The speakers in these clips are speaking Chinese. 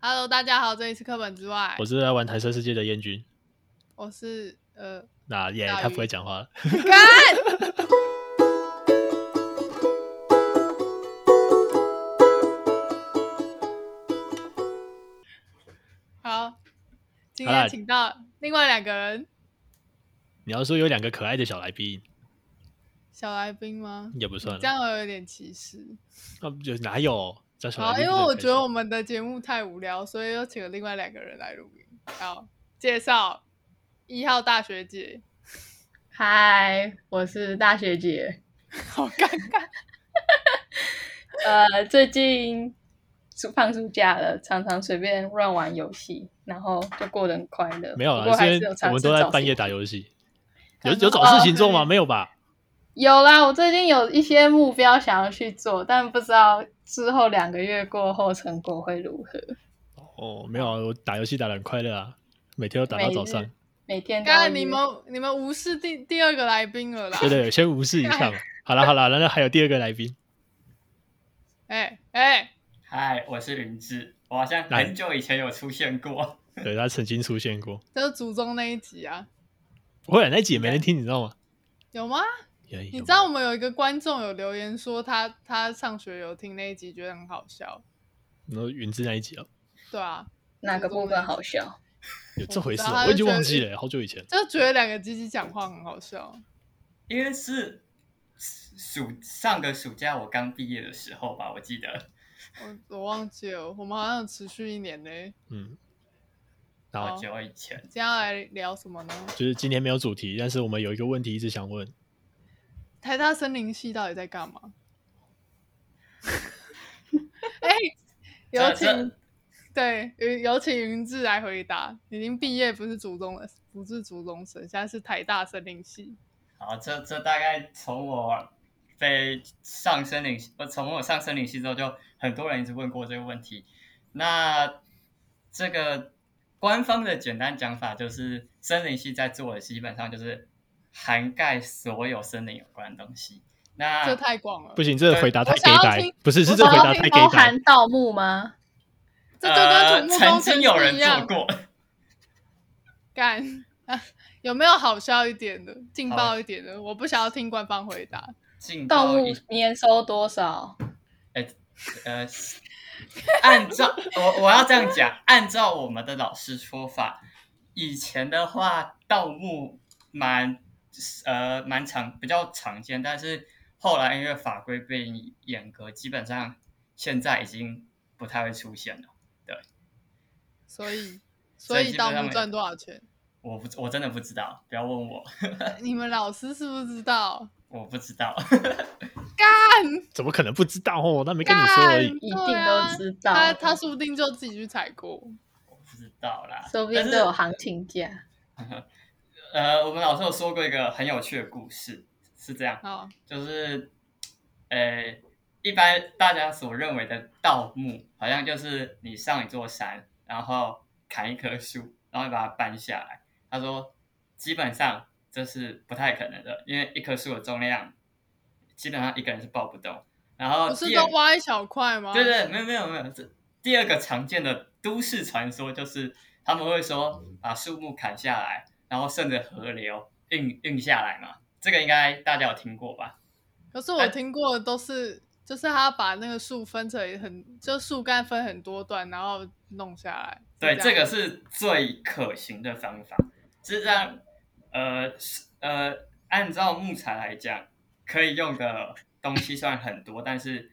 Hello，大家好，这里是课本之外。我是来玩台车世界的燕君。我是呃，那耶，他不会讲话了。干！好，今天请到另外两个人。你要说有两个可爱的小来宾，小来宾吗？也不算，这样有点歧视。啊，就哪有？好，因为我觉得我们的节目太无聊，所以又请了另外两个人来录音。好，介绍一号大学姐。嗨，我是大学姐。好尴尬。呃，最近暑放暑假了，常常随便乱玩游戏，然后就过得很快乐。没有啦，现在我们都在半夜打游戏。有有找事情做吗？哦、没有吧？有啦，我最近有一些目标想要去做，但不知道。之后两个月过后成果会如何？哦，没有啊，我打游戏打的很快乐啊，每天都打到早上。每，每天。刚才你们你们无视第第二个来宾了啦？对对，先无视一下嘛。好了好了，然后还有第二个来宾。哎哎，嗨，我是林志，我好像很久以前有出现过。对，他曾经出现过，就是祖宗那一集啊。不会，那集也没人听，你知道吗？有吗？你知道我们有一个观众有留言说他他上学有听那一集，觉得很好笑。你说云之那一集啊？对啊，哪个部分好笑？有这回事？我已经忘记了，好久以前。就觉得两个鸡鸡讲话很好笑。因为是暑上个暑假我刚毕业的时候吧，我记得。我我忘记了，我们好像持续一年呢。嗯。好久以前。接下来聊什么呢？就是今天没有主题，但是我们有一个问题一直想问。台大森林系到底在干嘛？哎、欸，有请，对，有请云志来回答。已经毕业，不是祖宗了，不是祖宗生，现在是台大森林系。好，这这大概从我被上森林，我从我上森林系之后，就很多人一直问过这个问题。那这个官方的简单讲法就是，森林系在做的基本上就是。涵盖所有森林有关的东西，那这太广了，不行，这个回答太给白，不是，是这个回答太给白。包含盗墓吗？这就跟土木工程曾经有人做过。干啊，有没有好笑一点的、劲爆一点的？我不想要听官方回答。盗墓年收多少？哎，呃，按照我我要这样讲，按照我们的老师说法，以前的话，盗墓蛮。呃，蛮常比较常见，但是后来因为法规被严格，基本上现在已经不太会出现了。对，所以 所以盗墓赚多少钱？我不我真的不知道，不要问我。你们老师是不是知道？我不知道。干？怎么可能不知道哦？他没跟你说而已，一定都知道。他他说不定就自己去采过。我不知道啦，说不定都有行情价。呃，我们老师有说过一个很有趣的故事，是这样，oh. 就是，呃，一般大家所认为的盗墓，好像就是你上一座山，然后砍一棵树，然后把它搬下来。他说，基本上这是不太可能的，因为一棵树的重量，基本上一个人是抱不动。然后不是都挖一小块吗？对对，没有没有没有。这第二个常见的都市传说就是，他们会说把树木砍下来。然后顺着河流运运下来嘛，这个应该大家有听过吧？可是我听过的都是，啊、就是他把那个树分成很，就树干分很多段，然后弄下来。对，这个是最可行的方法。实际上，呃呃，按照木材来讲，可以用的东西算很多，但是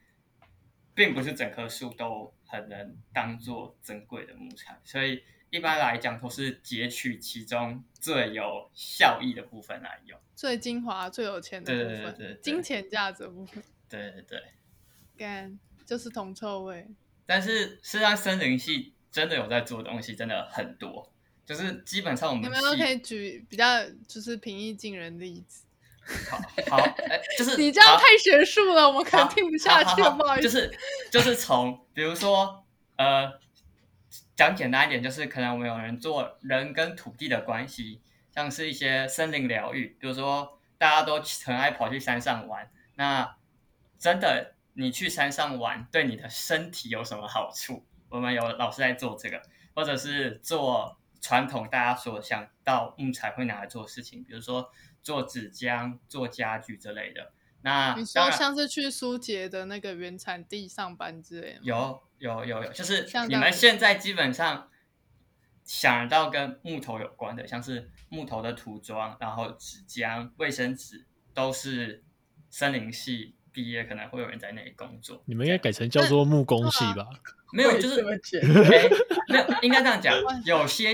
并不是整棵树都很能当做珍贵的木材，所以。一般来讲，都是截取其中最有效益的部分来用，最精华、最有钱的部分，对对对对，金钱价值部分。对对对，干就是铜臭味。但是，实际上森林系真的有在做东西，真的很多。就是基本上我们有没有可以举比较就是平易近人的例子？好，好，哎，就是 你这样太学术了，我们可能听不下去，不好意思。就是就是从比如说呃。讲简单一点，就是可能我们有人做人跟土地的关系，像是一些森林疗愈，比如说大家都很爱跑去山上玩，那真的你去山上玩对你的身体有什么好处？我们有老师在做这个，或者是做传统大家所想到木材会拿来做事情，比如说做纸浆、做家具之类的。那你说像是去苏杰的那个原产地上班之类的？有有有有，就是你们现在基本上想到跟木头有关的，像是木头的涂装，然后纸浆、卫生纸，都是森林系毕业可能会有人在那里工作。你们应该改成叫做木工系吧？没有，就是没有，应该这样讲。有些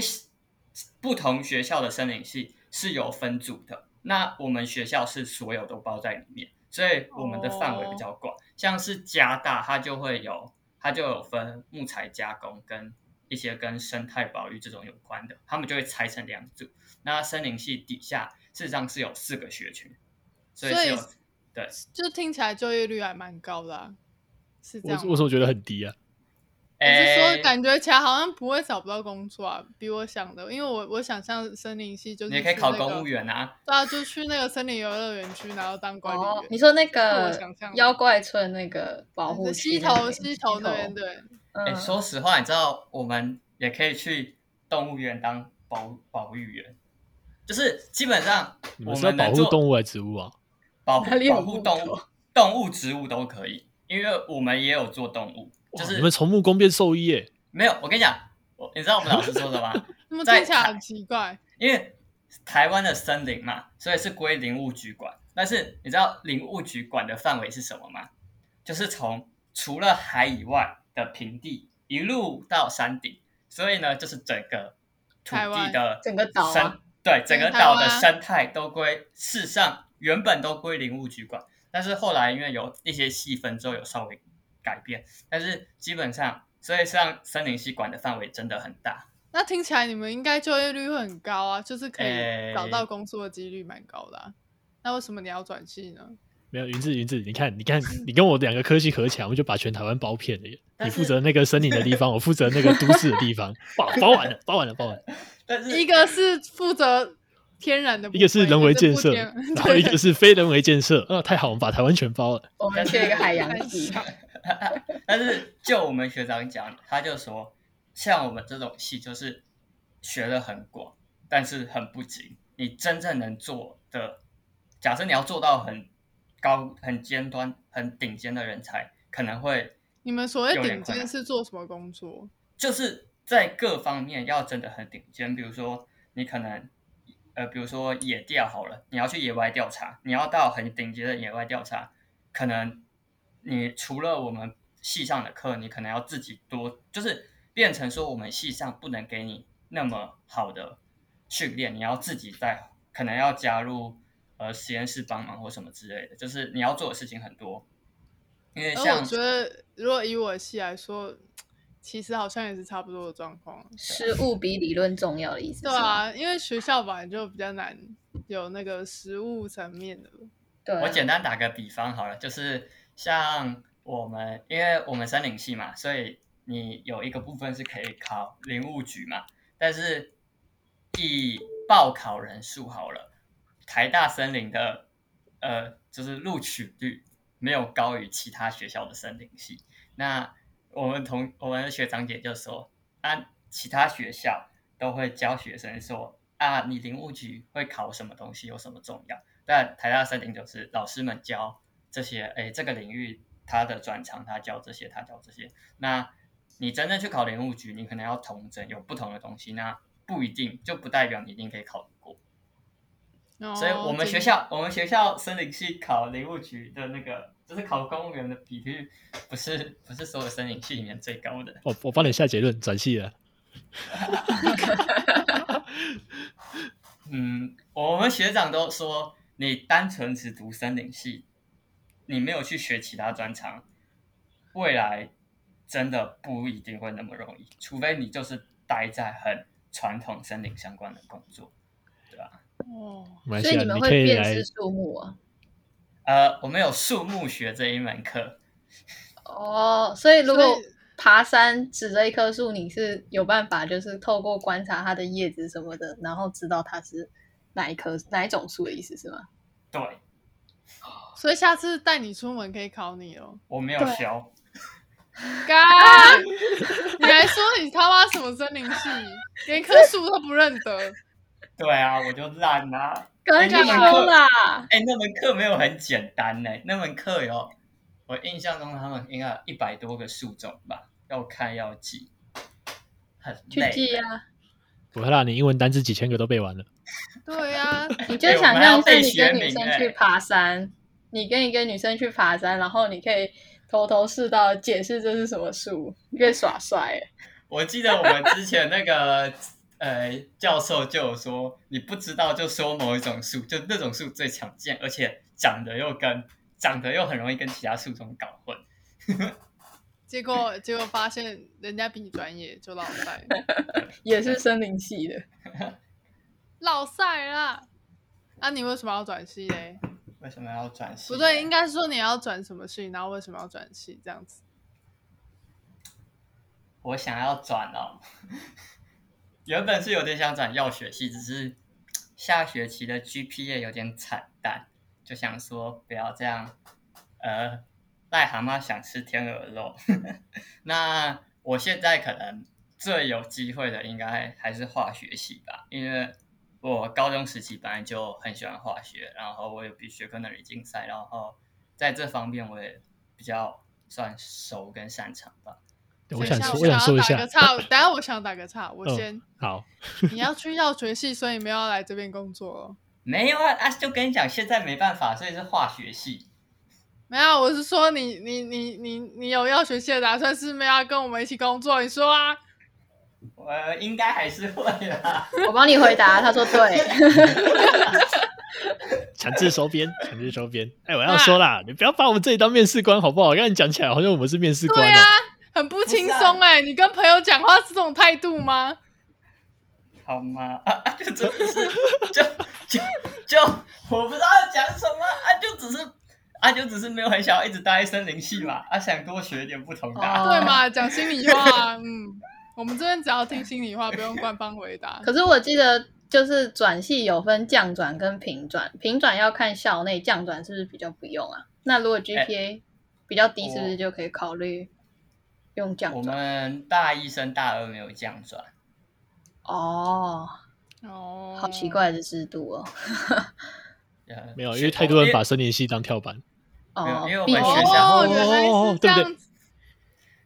不同学校的森林系是有分组的，那我们学校是所有都包在里面。所以我们的范围比较广，像是加大，它就会有，它就有分木材加工跟一些跟生态保育这种有关的，他们就会拆成两组。那森林系底下事实上是有四个学群，所以是有，对，就听起来就业率还蛮高的啊，是这样。我我怎么觉得很低啊？我是说，感觉起来好像不会找不到工作啊，比我想的，因为我我想象森林系就是、那个、你也可以考公务员啊，对啊，就去那个森林游乐园区，然后当管理员。哦、你说那个妖怪村那个保护西头西头那边对。哎、嗯欸，说实话，你知道我们也可以去动物园当保保育员，就是基本上我们是保护动物还是植物啊？保保护动物、动物、植物都可以，因为我们也有做动物。就是你们从木工变兽医耶？没有，我跟你讲，我你知道我们老师说的吗？那么听起来很奇怪。因为台湾的森林嘛，所以是归林务局管。但是你知道林务局管的范围是什么吗？就是从除了海以外的平地一路到山顶，所以呢，就是整个土地的整个岛、啊，对，整个岛的生态都归，事实上原本都归林务局管，但是后来因为有一些细分之后，有稍微。改变，但是基本上，所以像森林系管的范围真的很大。那听起来你们应该就业率会很高啊，就是可以找到工作的几率蛮高的、啊欸。那为什么你要转系呢？没有云志，云志，你看，你看，你跟我两个科系合起来，我们就把全台湾包片了耶。你负责那个森林的地方，我负责那个都市的地方，包包完了，包完了，包完了。但是一个是负责天然的，一个是人为建设，然后一个是非人为建设。啊，太好，我们把台湾全包了。我们缺一个海洋系。但是就我们学长讲，他就说，像我们这种系就是学的很广，但是很不精。你真正能做的，假设你要做到很高、很尖端、很顶尖的人才，可能会。你们所谓顶尖是做什么工作？就是在各方面要真的很顶尖。比如说，你可能，呃，比如说野调好了，你要去野外调查，你要到很顶级的野外调查，可能。你除了我们系上的课，你可能要自己多，就是变成说我们系上不能给你那么好的训练，你要自己在，可能要加入呃实验室帮忙或什么之类的，就是你要做的事情很多。因为像我觉得，如果以我的系来说，其实好像也是差不多的状况。实务比理论重要的意思。对啊，因为学校本来就比较难有那个实务层面的。对，我简单打个比方好了，就是。像我们，因为我们森林系嘛，所以你有一个部分是可以考林务局嘛。但是以报考人数好了，台大森林的呃，就是录取率没有高于其他学校的森林系。那我们同我们的学长姐就说，啊，其他学校都会教学生说，啊，你林务局会考什么东西有什么重要？但台大森林就是老师们教。这些哎，这个领域他的专长，他教这些，他教这些。那你真正去考林务局，你可能要统整有不同的东西，那不一定就不代表你一定可以考得过。哦、所以我们学校，我们学校森林系考林务局的那个，就是考公务员的比率，不是不是所有森林系里面最高的。我我帮你下结论，转系了。嗯，我们学长都说，你单纯只读森林系。你没有去学其他专长，未来真的不一定会那么容易，除非你就是待在很传统森林相关的工作，对吧？哦，所以你们会辨识树木啊？呃，我们有树木学这一门课。哦，所以如果爬山指着一棵树，你是有办法，就是透过观察它的叶子什么的，然后知道它是哪一棵哪一种树的意思是吗？对。所以下次带你出门可以考你哦。我没有学，干！你还说你他妈什么森林系，连棵树都不认得？对啊，我就烂啊！刚才说啦，哎、欸，那门课没有很简单呢，那门课有，我印象中他们应该有一百多个树种吧，要看要记，很累。去记啊！不会啦，你英文单词几千个都背完了。对呀、啊，你就想象是你跟女生去爬山，你跟一个女生去爬山，然后你可以头头是道解释这是什么树，你可以耍帅。我记得我们之前那个。呃，教授就有说，你不知道就说某一种树，就那种树最常见，而且长得又跟长得又很容易跟其他树种搞混。结果结果发现人家比你专业，就落赛，也是森林系的，落赛啦。那、啊、你为什么要转系嘞？为什么要转系？不对，应该是说你要转什么系，然后为什么要转系这样子？我想要转哦。原本是有点想转药学系，只是下学期的 GPA 有点惨淡，就想说不要这样。呃，癞蛤蟆想吃天鹅肉。那我现在可能最有机会的，应该还是化学系吧，因为我高中时期本来就很喜欢化学，然后我有比学科那里竞赛，然后在这方面我也比较算熟跟擅长吧。我想说，我想说一下，打个岔。等下我想打个岔，我先、嗯、好。你要去药学系，所以没有要来这边工作哦。没有啊啊！就跟你讲，现在没办法，所以是化学系。没有，我是说你你你你你有药学系的打算，是没有要跟我们一起工作？你说啊？我应该还是会的。我帮你回答，他说对。强制收编，强制收编。哎，我要说啦，你不要把我们这里当面试官好不好？我跟你讲起来，好像我们是面试官、喔。对啊。很不轻松哎，你跟朋友讲话是这种态度吗？好吗？啊 啊，就真的是，就就就我不知道要讲什么啊，就只是啊，就只是没有很想要一直待在森林系嘛，啊，想多学一点不同的、啊。对嘛？讲心里话，嗯，我们这边只要听心里话，不用官方回答。可是我记得，就是转系有分降转跟平转，平转要看校内，降转是不是比较不用啊？那如果 GPA 比较低，是不是就可以考虑？用降转，我们大一升大二没有降转。哦哦，好奇怪的制度哦。没有，因为太多人把森林系当跳板。哦，因为我们学校哦，原来是这样子。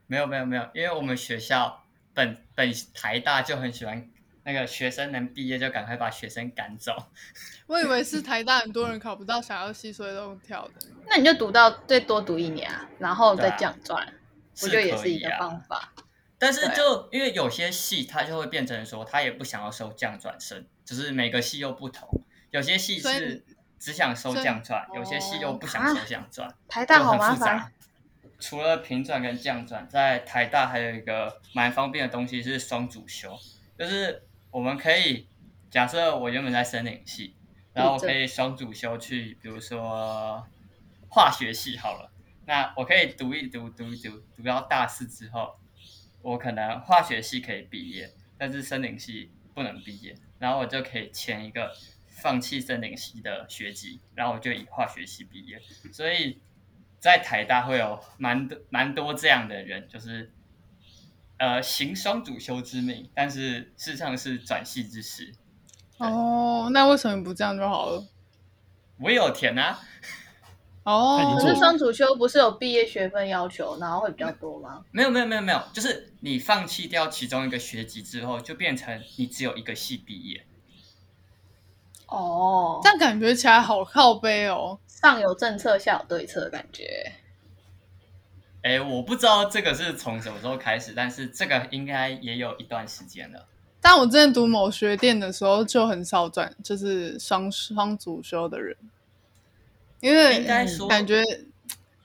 没有没有没有，因为我们学校本本台大就很喜欢那个学生能毕业就赶快把学生赶走。我以为是台大很多人考不到想要系，所以都跳的。那你就读到最多读一年啊，然后再降转。我觉得也是一个方法，但是就因为有些系它就会变成说，他也不想要收降转生，只是每个系又不同。有些系是只想收降转，有些系又不想收降转，台大好麻烦。除了平转跟降转，在台大还有一个蛮方便的东西是双主修，就是我们可以假设我原本在森林系，然后我可以双主修去，比如说化学系好了。那我可以读一读，读一读，读到大四之后，我可能化学系可以毕业，但是森林系不能毕业，然后我就可以签一个放弃森林系的学籍，然后我就以化学系毕业。所以在台大会有蛮多蛮多这样的人，就是呃行双主修之命，但是事实上是转系之实。哦，那为什么不这样就好了？我有填啊。哦，可是双主修不是有毕业学分要求，然后会比较多吗？没有没有没有没有，就是你放弃掉其中一个学籍之后，就变成你只有一个系毕业。哦，这样感觉起来好靠背哦，上有政策下有对策的感觉。哎，我不知道这个是从什么时候开始，但是这个应该也有一段时间了。但我之前读某学店的时候，就很少转，就是双双主修的人。因为感觉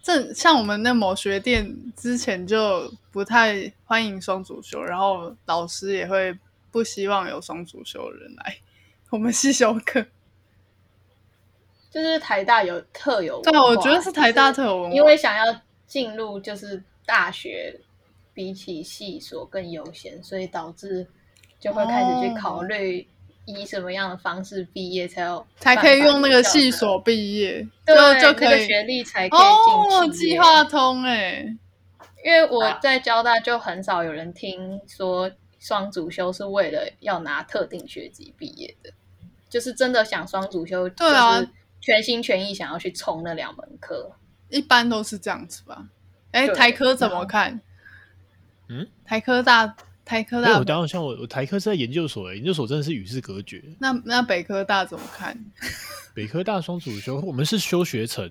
这像我们那某学店之前就不太欢迎双主修，然后老师也会不希望有双主修的人来我们系修课。就是台大有特有，对，我觉得是台大特有文化，因为想要进入就是大学比起系所更优先，所以导致就会开始去考虑。以什么样的方式毕业才有才可以用那个系所毕业，对，就可以、那个、学历才可以进哦，计划通哎，因为我在交大就很少有人听说双主修是为了要拿特定学籍毕业的，就是真的想双主修，对啊，全心全意想要去冲那两门课，一般都是这样子吧？哎，台科怎么看？嗯，台科大。台科大，我当然像我，我台科是在研究所，研究所真的是与世隔绝。那那北科大怎么看？北科大双主修，我们是修学程，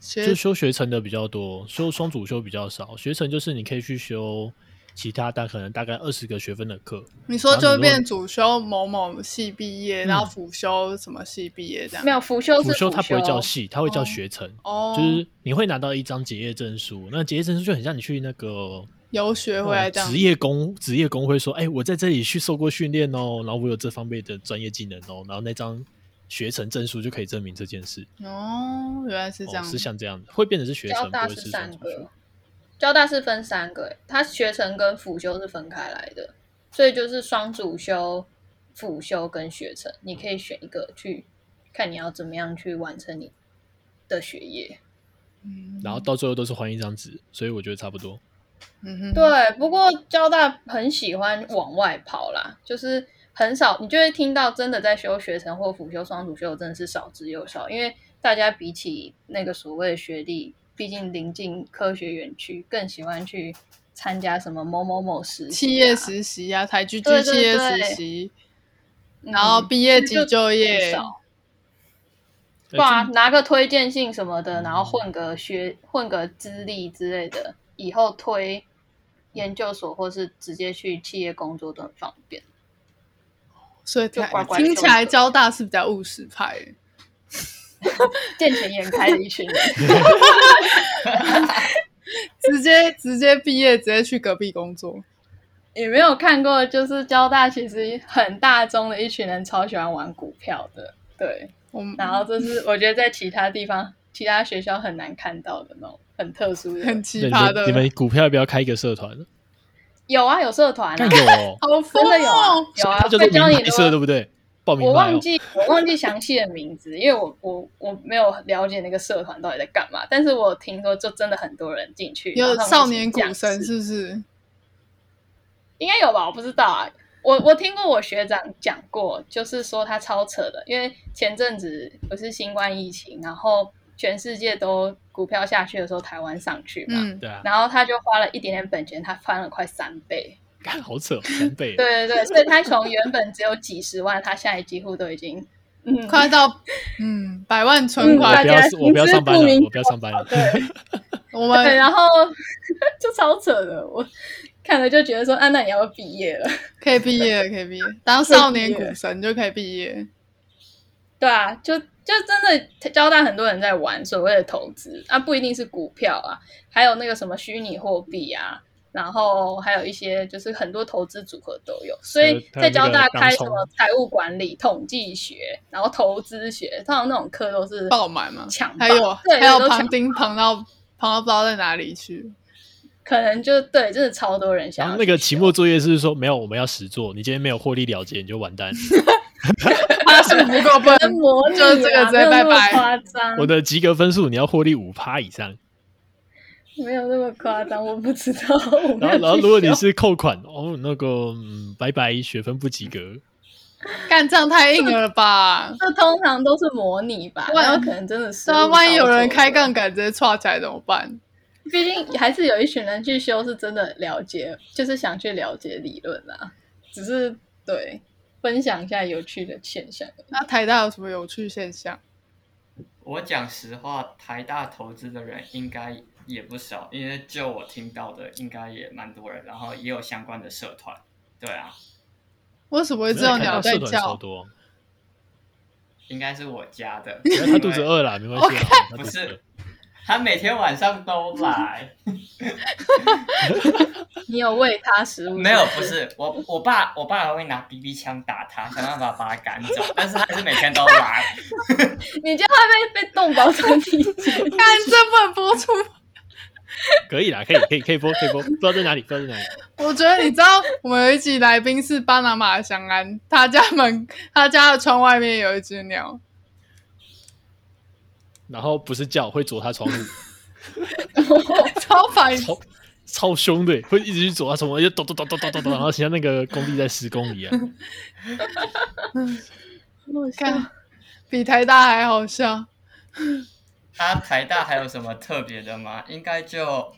就修学程的比较多，修双主修比较少。学程就是你可以去修其他，大可能大概二十个学分的课。你说就会变主修某某系毕业，然后辅修什么系毕业这样？没有辅修，辅修它不会叫系，它会叫学程。哦，就是你会拿到一张结业证书，那结业证书就很像你去那个。游学回来这样，职业工职业工会说：“哎、欸，我在这里去受过训练哦，然后我有这方面的专业技能哦，然后那张学成证书就可以证明这件事。”哦，原来是这样，哦，是像这样的，会变成是学程。交大是三个，交大是分三个，它学程跟辅修是分开来的，所以就是双主修、辅修跟学程，你可以选一个去看你要怎么样去完成你的学业。嗯，然后到最后都是还一张纸，所以我觉得差不多。嗯哼，对，不过交大很喜欢往外跑啦，就是很少，你就会听到真的在修学程或辅修双主修，真的是少之又少。因为大家比起那个所谓的学历，毕竟临近科学园区，更喜欢去参加什么某某某实习、啊、企业实习啊，台剧剧企业实习，然后毕业即就业，对啊，拿个推荐信什么的，然后混个学、混个资历之类的。以后推研究所或是直接去企业工作都很方便，所以就乖乖听起来交大是比较务实派，见钱眼开的一群人，直接 直接毕业直接去隔壁工作。也没有看过，就是交大其实很大宗的一群人超喜欢玩股票的，对，嗯、然后这是我觉得在其他地方其他学校很难看到的那种。很特殊的，很奇葩的。你们股票要不要开一个社团？有啊，有社团啊，有哦，好真的有啊，有啊，会教你社，对不对？报名。我忘记我忘记详细的名字，因为我我我没有了解那个社团到底在干嘛。但是我听说，就真的很多人进去。有少年股神是不是？应该有吧，我不知道啊。我我听过我学长讲过，就是说他超扯的，因为前阵子不是新冠疫情，然后。全世界都股票下去的时候，台湾上去嘛，嗯，对啊，然后他就花了一点点本钱，他翻了快三倍，好扯，三倍，对对对，所以他从原本只有几十万，他现在几乎都已经，嗯，快到嗯百万存款，不要，我不要上班了，我不要上班了，对，我们，然后就超扯的，我看了就觉得说，啊，那你要毕业了，可以毕业了，可以毕业，当少年股神就可以毕业，对啊，就。就真的交大很多人在玩所谓的投资啊，不一定是股票啊，还有那个什么虚拟货币啊，然后还有一些就是很多投资组合都有。所以在交大开什么财务管理、统计学，然后投资学，通常那种课都是爆满嘛，抢还有对还有旁听旁到旁到不知道在哪里去，可能就对，真的超多人想。然后那个期末作业是说没有，我们要实做，你今天没有获利了结，你就完蛋。他是不够分，模就这个直接拜拜。夸张，我的及格分数你要获利五趴以上，没有那么夸张，我不知道。然后，然后如果你是扣款哦，那个、嗯、拜拜，学分不及格。干这样太硬了吧？这通常都是模拟吧？万有可能真的是。那万一有人开杠杆直接剉起来怎么办？毕竟还是有一群人去修，是真的了解，就是想去了解理论啊。只是对。分享一下有趣的现象。那台大有什么有趣现象？我讲实话，台大投资的人应该也不少，因为就我听到的，应该也蛮多人，然后也有相关的社团。对啊，为什么会知道鸟在叫？应该是我家的，他肚子饿了，没关系.不是。他每天晚上都来。你有喂他食物？没有，不是我，我爸，我爸还会拿 BB 枪打他，想办法把他赶走。但是他还是每天都来。你这样会被被动保团体看，这不能播出。可以啦，可以，可以，可以播，可以播。不知道在哪里，不知道在哪里。我觉得你知道，我们有一集来宾是巴拿马翔安，他家门，他家的窗外面有一只鸟。然后不是叫，会啄他窗户。超烦，超超凶的，会一直去走啊什么，就咚咚咚咚咚咚咚，然后像那个工地在施工一样。我看比台大还好笑。他台大还有什么特别的吗？应该就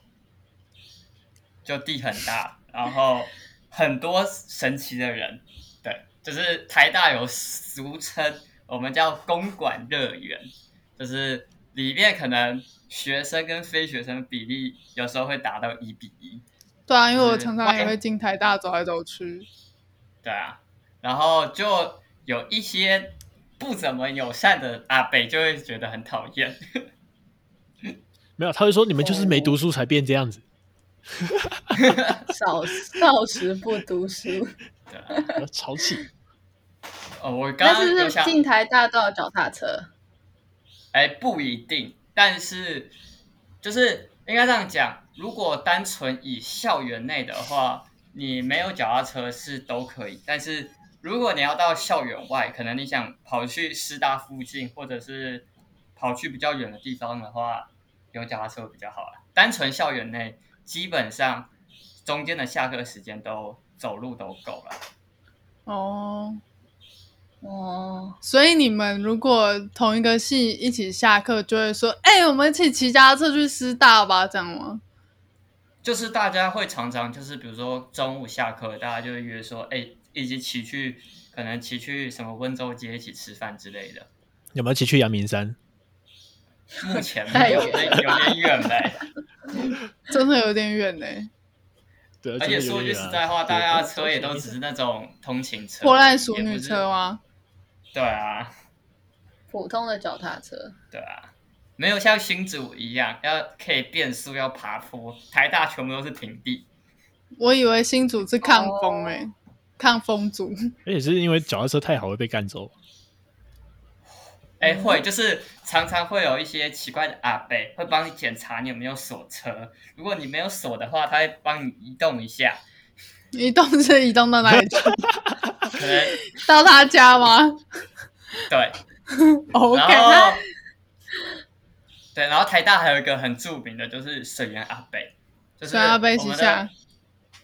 就地很大，然后很多神奇的人。对，就是台大有俗称，我们叫公馆乐园，就是里面可能学生跟非学生比例有时候会达到一比一。对啊，因为我常常也会进台大走来走去。对啊，然后就有一些。不怎么友善的阿北就会觉得很讨厌。没有，他会说你们就是没读书才变这样子。少少时不读书，对，潮气。哦，我刚刚是进台大都要脚踏车。哎，不一定，但是就是应该这样讲，如果单纯以校园内的话，你没有脚踏车是都可以，但是。如果你要到校园外，可能你想跑去师大附近，或者是跑去比较远的地方的话，有脚踏车比较好啦。单纯校园内，基本上中间的下课时间都走路都够了。哦哦，所以你们如果同一个系一起下课，就会说：“哎、欸，我们一起骑脚踏车去师大吧？”这样吗？就是大家会常常就是，比如说中午下课，大家就会约说：“哎、欸。”一起骑去，可能骑去什么温州街一起吃饭之类的。有没有骑去阳明山？目前没有，有点远嘞，真的有点远嘞。对，而且说句实在话，大家车也都只是那种通勤车，破烂淑女车吗？对啊，普通的脚踏车。对啊，没有像新竹一样要可以变速，要爬坡。台大全部都是平地。我以为新竹是抗风诶、欸。Oh. 抗风阻，而且是因为脚踏车太好会被干走。哎、欸，会就是常常会有一些奇怪的阿伯会帮你检查你有没有锁车，如果你没有锁的话，他会帮你移动一下。移动是移动到哪里去？到他家吗？对。OK。对，然后台大还有一个很著名的，就是水源阿伯，就是水源阿伯是下？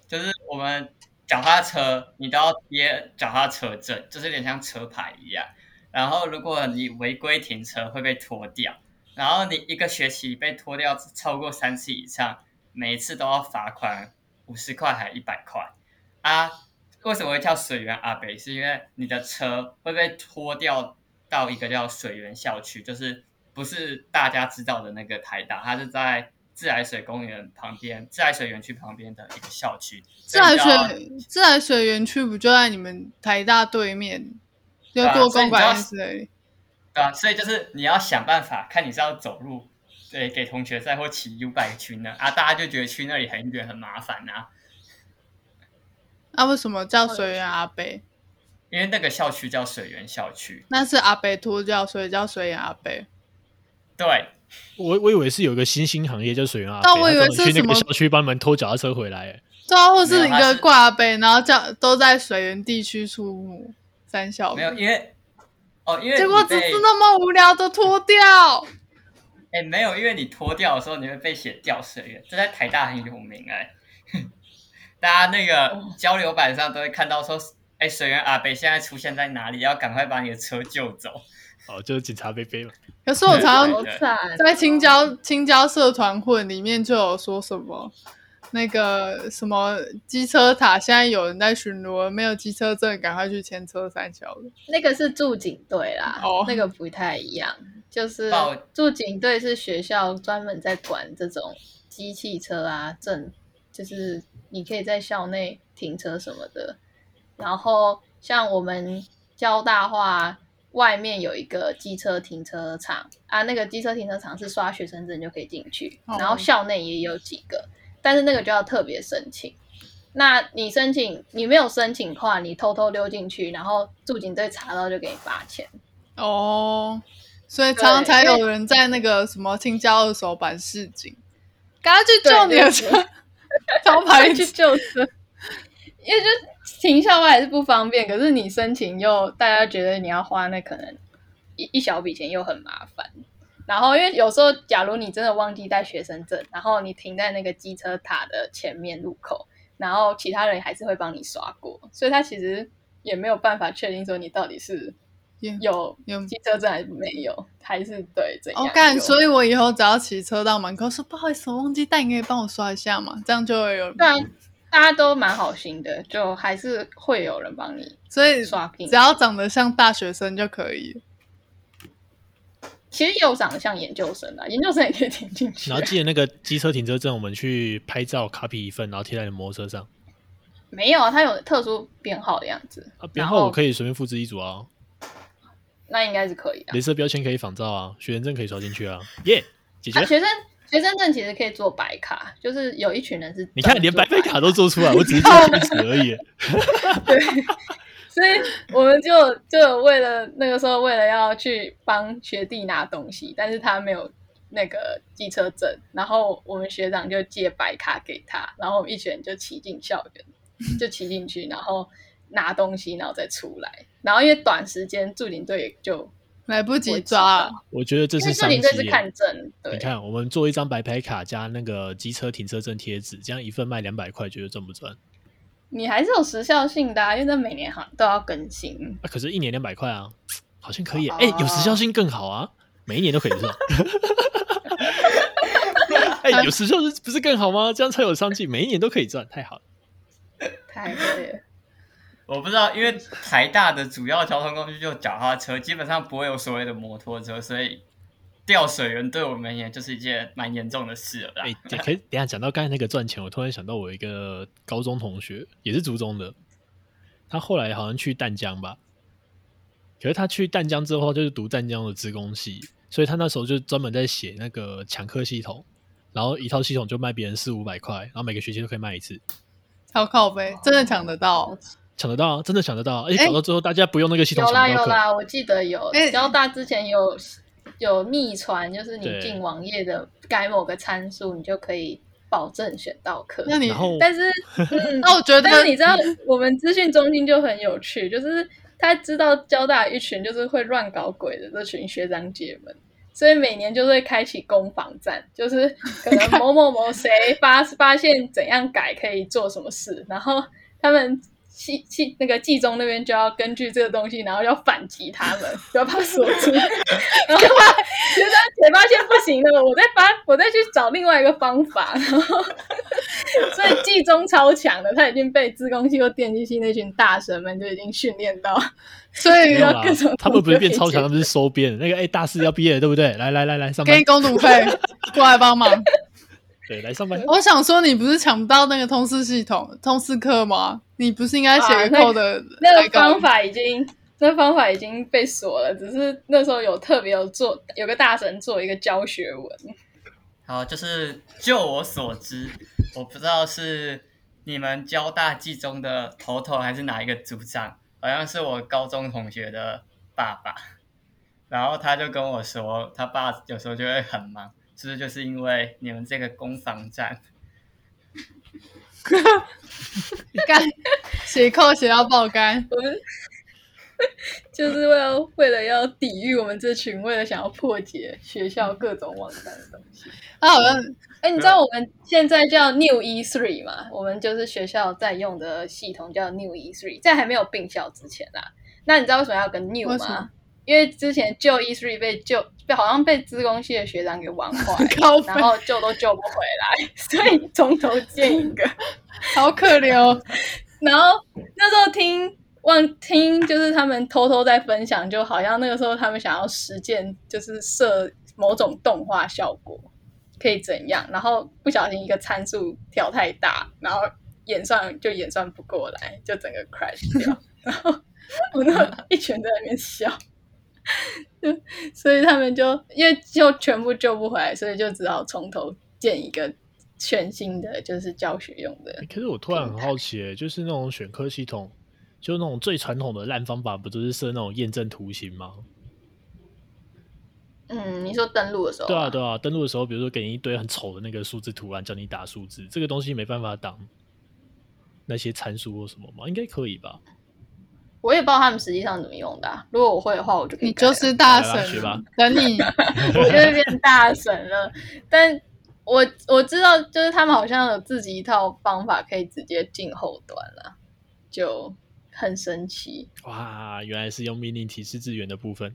就是我们。脚踏车你都要贴脚踏车证，就是有点像车牌一样。然后如果你违规停车会被拖掉，然后你一个学期被拖掉超过三次以上，每一次都要罚款五十块还一百块啊？为什么会叫水源阿北？是因为你的车会被拖掉到一个叫水源校区，就是不是大家知道的那个台大，它是在。自来水公园旁边，自来水园区旁边的一个校区。自来水自来水园区不就在你们台大对面？要过公馆之类。对啊，所以就是你要想办法，看你是要走路，对，给同学在或骑 U bike 去呢？啊，大家就觉得去那里很远很麻烦啊。那、啊、为什么叫水源阿北？因为那个校区叫水源校区。那是阿北托教，所以叫水源阿北。对。我我以为是有一个新兴行业叫水源阿伯，但我以为是去那个小区帮你们拖脚踏车回来。对啊，或是一个挂杯，然后叫都在水源地区出没。三小没有，因为哦，因为结果只是那么无聊的脱掉。哎、欸，没有，因为你脱掉的时候你会被写掉水源，这在台大很有名哎。大家那个交流板上都会看到说，哎、欸，水源阿伯现在出现在哪里？要赶快把你的车救走。哦，就是警察杯杯嘛。可是我常常在青椒青椒社团混里面就有说什么，那个什么机车塔现在有人在巡逻，没有机车证赶快去牵车三小的。那个是驻警队啦，哦，那个不太一样，就是驻警队是学校专门在管这种机汽车啊证，就是你可以在校内停车什么的。然后像我们交大话。外面有一个机车停车场啊，那个机车停车场是刷学生证就可以进去，哦、然后校内也有几个，但是那个就要特别申请。那你申请，你没有申请的话，你偷偷溜进去，然后驻警队查到就给你罚钱。哦，所以常常才有人在那个什么青椒二手版示警，赶快去救你的车，招牌 去救车，因为就。停校外还是不方便，可是你申请又大家觉得你要花那可能一一小笔钱又很麻烦，然后因为有时候，假如你真的忘记带学生证，然后你停在那个机车塔的前面路口，然后其他人还是会帮你刷过，所以他其实也没有办法确定说你到底是有有机车证还是没有，还是对怎样。我干，所以我以后只要骑车到门口说不好意思，我忘记带，你可以帮我刷一下嘛？这样就会有。对啊，大家都蛮好心的，就还是会有人帮你，所以刷屏，只要长得像大学生就可以。其实有长得像研究生啊，研究生也可以填进去。然后记得那个机车停车证，我们去拍照，copy 一份，然后贴在你的摩托车上。没有啊，它有特殊编号的样子。啊，编号我可以随便复制一组啊。那应该是可以的。镭射标签可以仿照啊，学生证可以刷进去啊。耶、yeah，姐姐。啊、学生学生证其实可以做白卡，就是有一群人是。你看，连白费卡都做出来，我只是做贴纸而已。对。所以我们就就为了那个时候，为了要去帮学弟拿东西，但是他没有那个机车证，然后我们学长就借白卡给他，然后我们一群人就骑进校园，就骑进去，然后拿东西，然后再出来。然后因为短时间驻警队就来不及抓，我觉得这是商机。驻警队是看证，对，你看我们做一张白牌卡加那个机车停车证贴纸，这样一份卖两百块，觉得赚不赚？你还是有时效性的，啊，因为这每年好像都要更新。啊，可是，一年两百块啊，好像可以。哎，欸，有时效性更好啊，每一年都可以赚。哎，欸，有时效性不是更好吗？这样才有商机，每一年都可以赚，太好了。太对了。我不知道，因为台大的主要交通工具就脚踏车，基本上不会有所谓的摩托车，所以。掉水源对我们也就是一件蛮严重的事了。哎、欸，可以等下讲到刚才那个赚钱，我突然想到我一个高中同学，也是竹中的，他后来好像去淡江吧。可是他去淡江之后，就是读淡江的资工系，所以他那时候就专门在写那个抢课系统，然后一套系统就卖别人四五百块，然后每个学期都可以卖一次。超靠北，真的抢得到？抢得到，真的抢得到！而且搞到最后，大家不用那个系统，有啦有啦，我记得有。交大之前有。有秘传，就是你进网页的改某个参数，你就可以保证选到课。那你，但是，嗯，那我觉得，但是你知道，我们资讯中心就很有趣，就是他知道交大一群就是会乱搞鬼的这群学长姐们，所以每年就会开启攻防战，就是可能某某某谁发 发现怎样改可以做什么事，然后他们。系系那个季中那边就要根据这个东西，然后要反击他们，就要把它锁住。然后觉得才发现不行了，我再发，我再去找另外一个方法。然后，所以季中超强的，他已经被自工系或电机系那群大神们就已经训练到，所以要各种。他们不是变超强，他们是收编。那个哎、欸，大四要毕业了，对不对？来来来来，上班。给你工读费，过来帮忙。对，来上班。我想说，你不是抢不到那个通识系统、通识课吗？你不是应该写个扣的、啊那个？那个方法已经，那个、方法已经被锁了。只是那时候有特别有做，有个大神做一个教学文。好，就是就我所知，我不知道是你们交大技中的头头还是哪一个组长，好像是我高中同学的爸爸。然后他就跟我说，他爸有时候就会很忙。是不是就是因为你们这个攻防战，干写扣写到爆肝，我们 就是为了为了要抵御我们这群为了想要破解学校各种网站的东西。啊，好像哎，你知道我们现在叫 New E Three 吗？我们就是学校在用的系统叫 New E Three，在还没有并校之前啦。那你知道为什么要跟 New 吗？因为之前救 E Three 被旧。好像被资工系的学长给玩坏，然后救都救不回来，所以从头建一个，好可怜哦。然后那时候听忘听，就是他们偷偷在分享，就好像那个时候他们想要实践，就是设某种动画效果可以怎样，然后不小心一个参数调太大，然后演算就演算不过来，就整个 crash 掉，然后我那一群在那边笑。所以他们就因为就全部救不回来，所以就只好从头建一个全新的，就是教学用的。可是我突然很好奇，就是那种选科系统，就那种最传统的烂方法，不就是设那种验证图形吗？嗯，你说登录的时候？对啊，对啊，登录的时候，比如说给你一堆很丑的那个数字图案，叫你打数字，这个东西没办法挡那些参数或什么吗？应该可以吧？我也不知道他们实际上怎么用的、啊。如果我会的话，我就你就是大神吧。等你 我就会变大神了。但我我知道，就是他们好像有自己一套方法，可以直接进后端了，就很神奇。哇，原来是用命令提示资源的部分。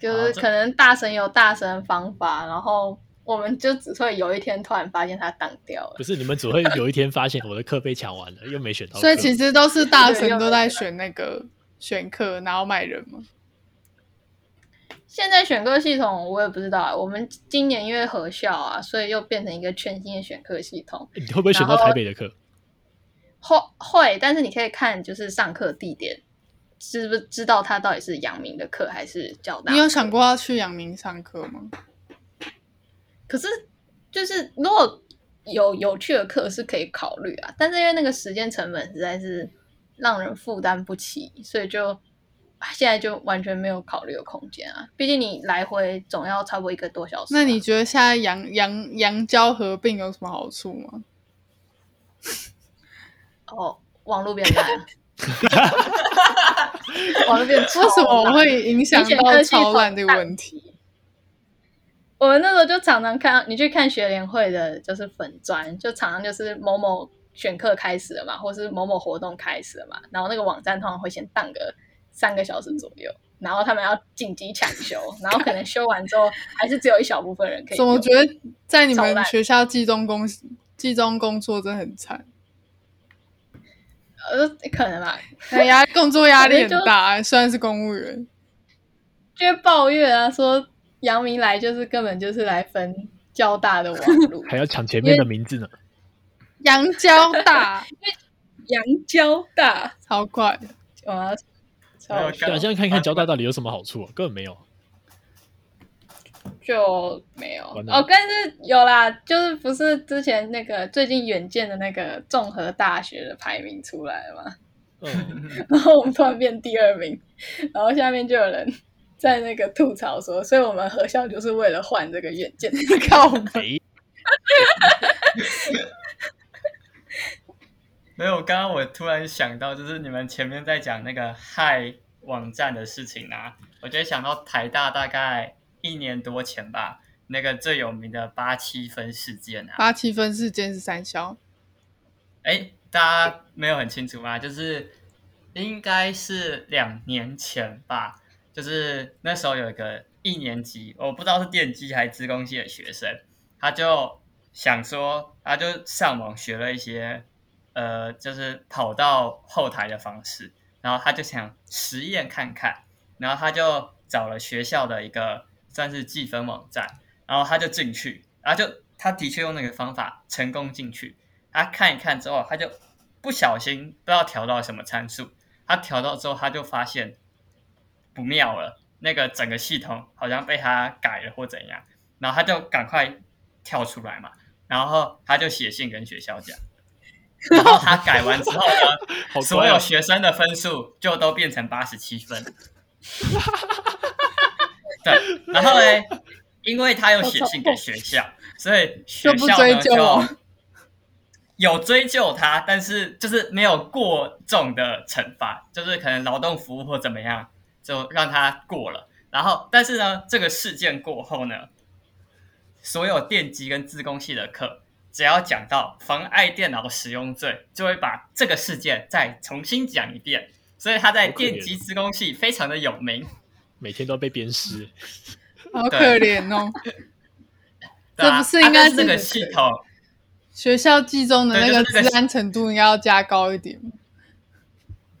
就是可能大神有大神的方法，然后我们就只会有一天突然发现它挡掉了。不是，你们只会有一天发现我的课被抢完了，又没选到。所以其实都是大神都在选那个选课，然后卖人吗？现在选课系统我也不知道啊。我们今年因为合校啊，所以又变成一个全新的选课系统。你会不会选到台北的课？会会，但是你可以看就是上课地点。知不知道他到底是阳明的课还是交大？你有想过要去阳明上课吗？可是就是如果有有趣的课是可以考虑啊，但是因为那个时间成本实在是让人负担不起，所以就现在就完全没有考虑的空间啊。毕竟你来回总要差不多一个多小时啊。那你觉得现在羊羊羊交合并有什么好处吗？哦，网络变慢。网络变，为什么会影响到超烂这个问题？我们那时候就常常看，你去看学联会的，就是粉专，就常常就是某某选课开始了嘛，或是某某活动开始了嘛，然后那个网站通常会先当个三个小时左右，然后他们要紧急抢修，然后可能修完之后还是只有一小部分人可以。我觉得在你们学校技中工技中工作真的很惨。呃，可能吧，压工作压 力很大，虽然是公务员，就抱怨啊，说阳明来就是根本就是来分交大的网路，还要抢前面的名字呢。杨交大，杨交大超快，哇，超！对啊，现在看一看交大到底有什么好处啊？根本没有。就没有哦，但是有啦，就是不是之前那个最近远见的那个综合大学的排名出来了吗？嗯，然后我们突然变第二名，然后下面就有人在那个吐槽说，所以我们合校就是为了换这个远见的 靠北。没有，刚刚我突然想到，就是你们前面在讲那个害网站的事情啊，我就想到台大大概。一年多前吧，那个最有名的八七分事件啊，八七分事件是三消，哎，大家没有很清楚吗？就是应该是两年前吧，就是那时候有一个一年级，我不知道是电机还是资工系的学生，他就想说，他就上网学了一些，呃，就是跑到后台的方式，然后他就想实验看看，然后他就找了学校的一个。算是计分网站，然后他就进去，然后就他的确用那个方法成功进去。他看一看之后，他就不小心不知道调到什么参数，他调到之后他就发现不妙了，那个整个系统好像被他改了或怎样，然后他就赶快跳出来嘛，然后他就写信跟学校讲，然后他改完之后呢，所有学生的分数就都变成八十七分。对，然后呢，因为他有写信给学校，所以学校呢就有追究他，但是就是没有过重的惩罚，就是可能劳动服务或怎么样，就让他过了。然后，但是呢，这个事件过后呢，所有电机跟自工系的课，只要讲到妨碍电脑使用罪，就会把这个事件再重新讲一遍。所以他在电机自工系非常的有名。每天都被鞭尸，好可怜哦！这不是应该是这个系统学校计中的那个治安程度应该要加高一点？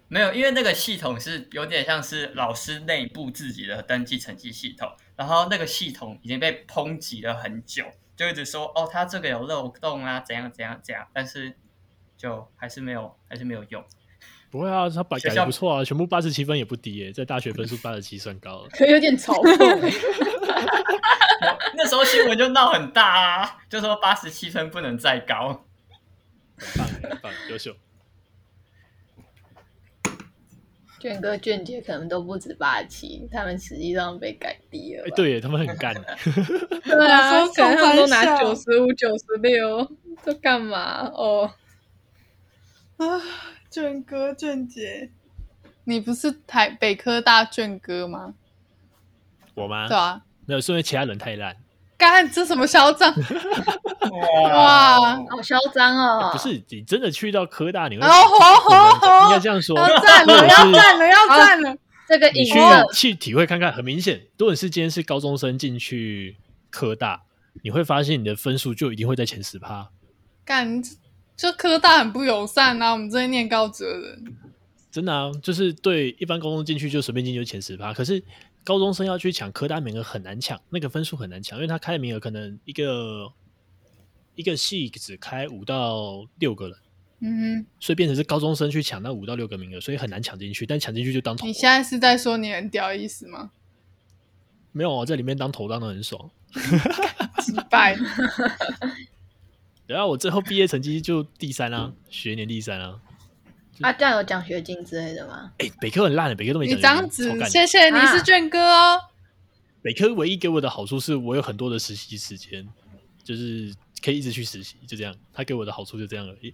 没有，因为那个系统是有点像是老师内部自己的登记成绩系统，然后那个系统已经被抨击了很久，就一直说哦，他这个有漏洞啊，怎样怎样怎样，但是就还是没有，还是没有用。不会啊，他改改的不错啊，全部八十七分也不低耶，在大学分数八十七算高了，可有点嘲讽。那时候新闻就闹很大啊，就说八十七分不能再高。很棒，很棒，优秀。卷哥卷姐可能都不止八十七，他们实际上被改低了。对耶，他们很干。对啊，可能他们都拿九十五、九十六，这干嘛？哦，啊。卷哥、卷姐，你不是台北科大卷哥吗？我吗？对啊，没有，是因为其他人太烂。干，这什么嚣张？哇，好嚣张哦！不是，你真的去到科大，你会哦吼吼，应该这样说，要赞了，要赞了，要赞了。这个你去去体会看看，很明显，如果是今天是高中生进去科大，你会发现你的分数就一定会在前十趴。干，就科大很不友善啊！我们这些念高职的人，真的啊，就是对一般高中进去就随便进就前十趴，可是。高中生要去抢科大名额很难抢，那个分数很难抢，因为他开的名额可能一个一个系只开五到六个人，嗯哼，所以变成是高中生去抢那五到六个名额，所以很难抢进去。但抢进去就当头。你现在是在说你很屌意思吗？没有啊，在里面当头当的很爽，击败。然后我最后毕业成绩就第三啊，学年第三啊。啊，这样有奖学金之类的吗？哎、欸，北科很烂的，北科都没奖学金。你这样子，谢谢，你是卷哥哦。北科唯一给我的好处是我有很多的实习时间，就是可以一直去实习，就这样。他给我的好处就这样而已。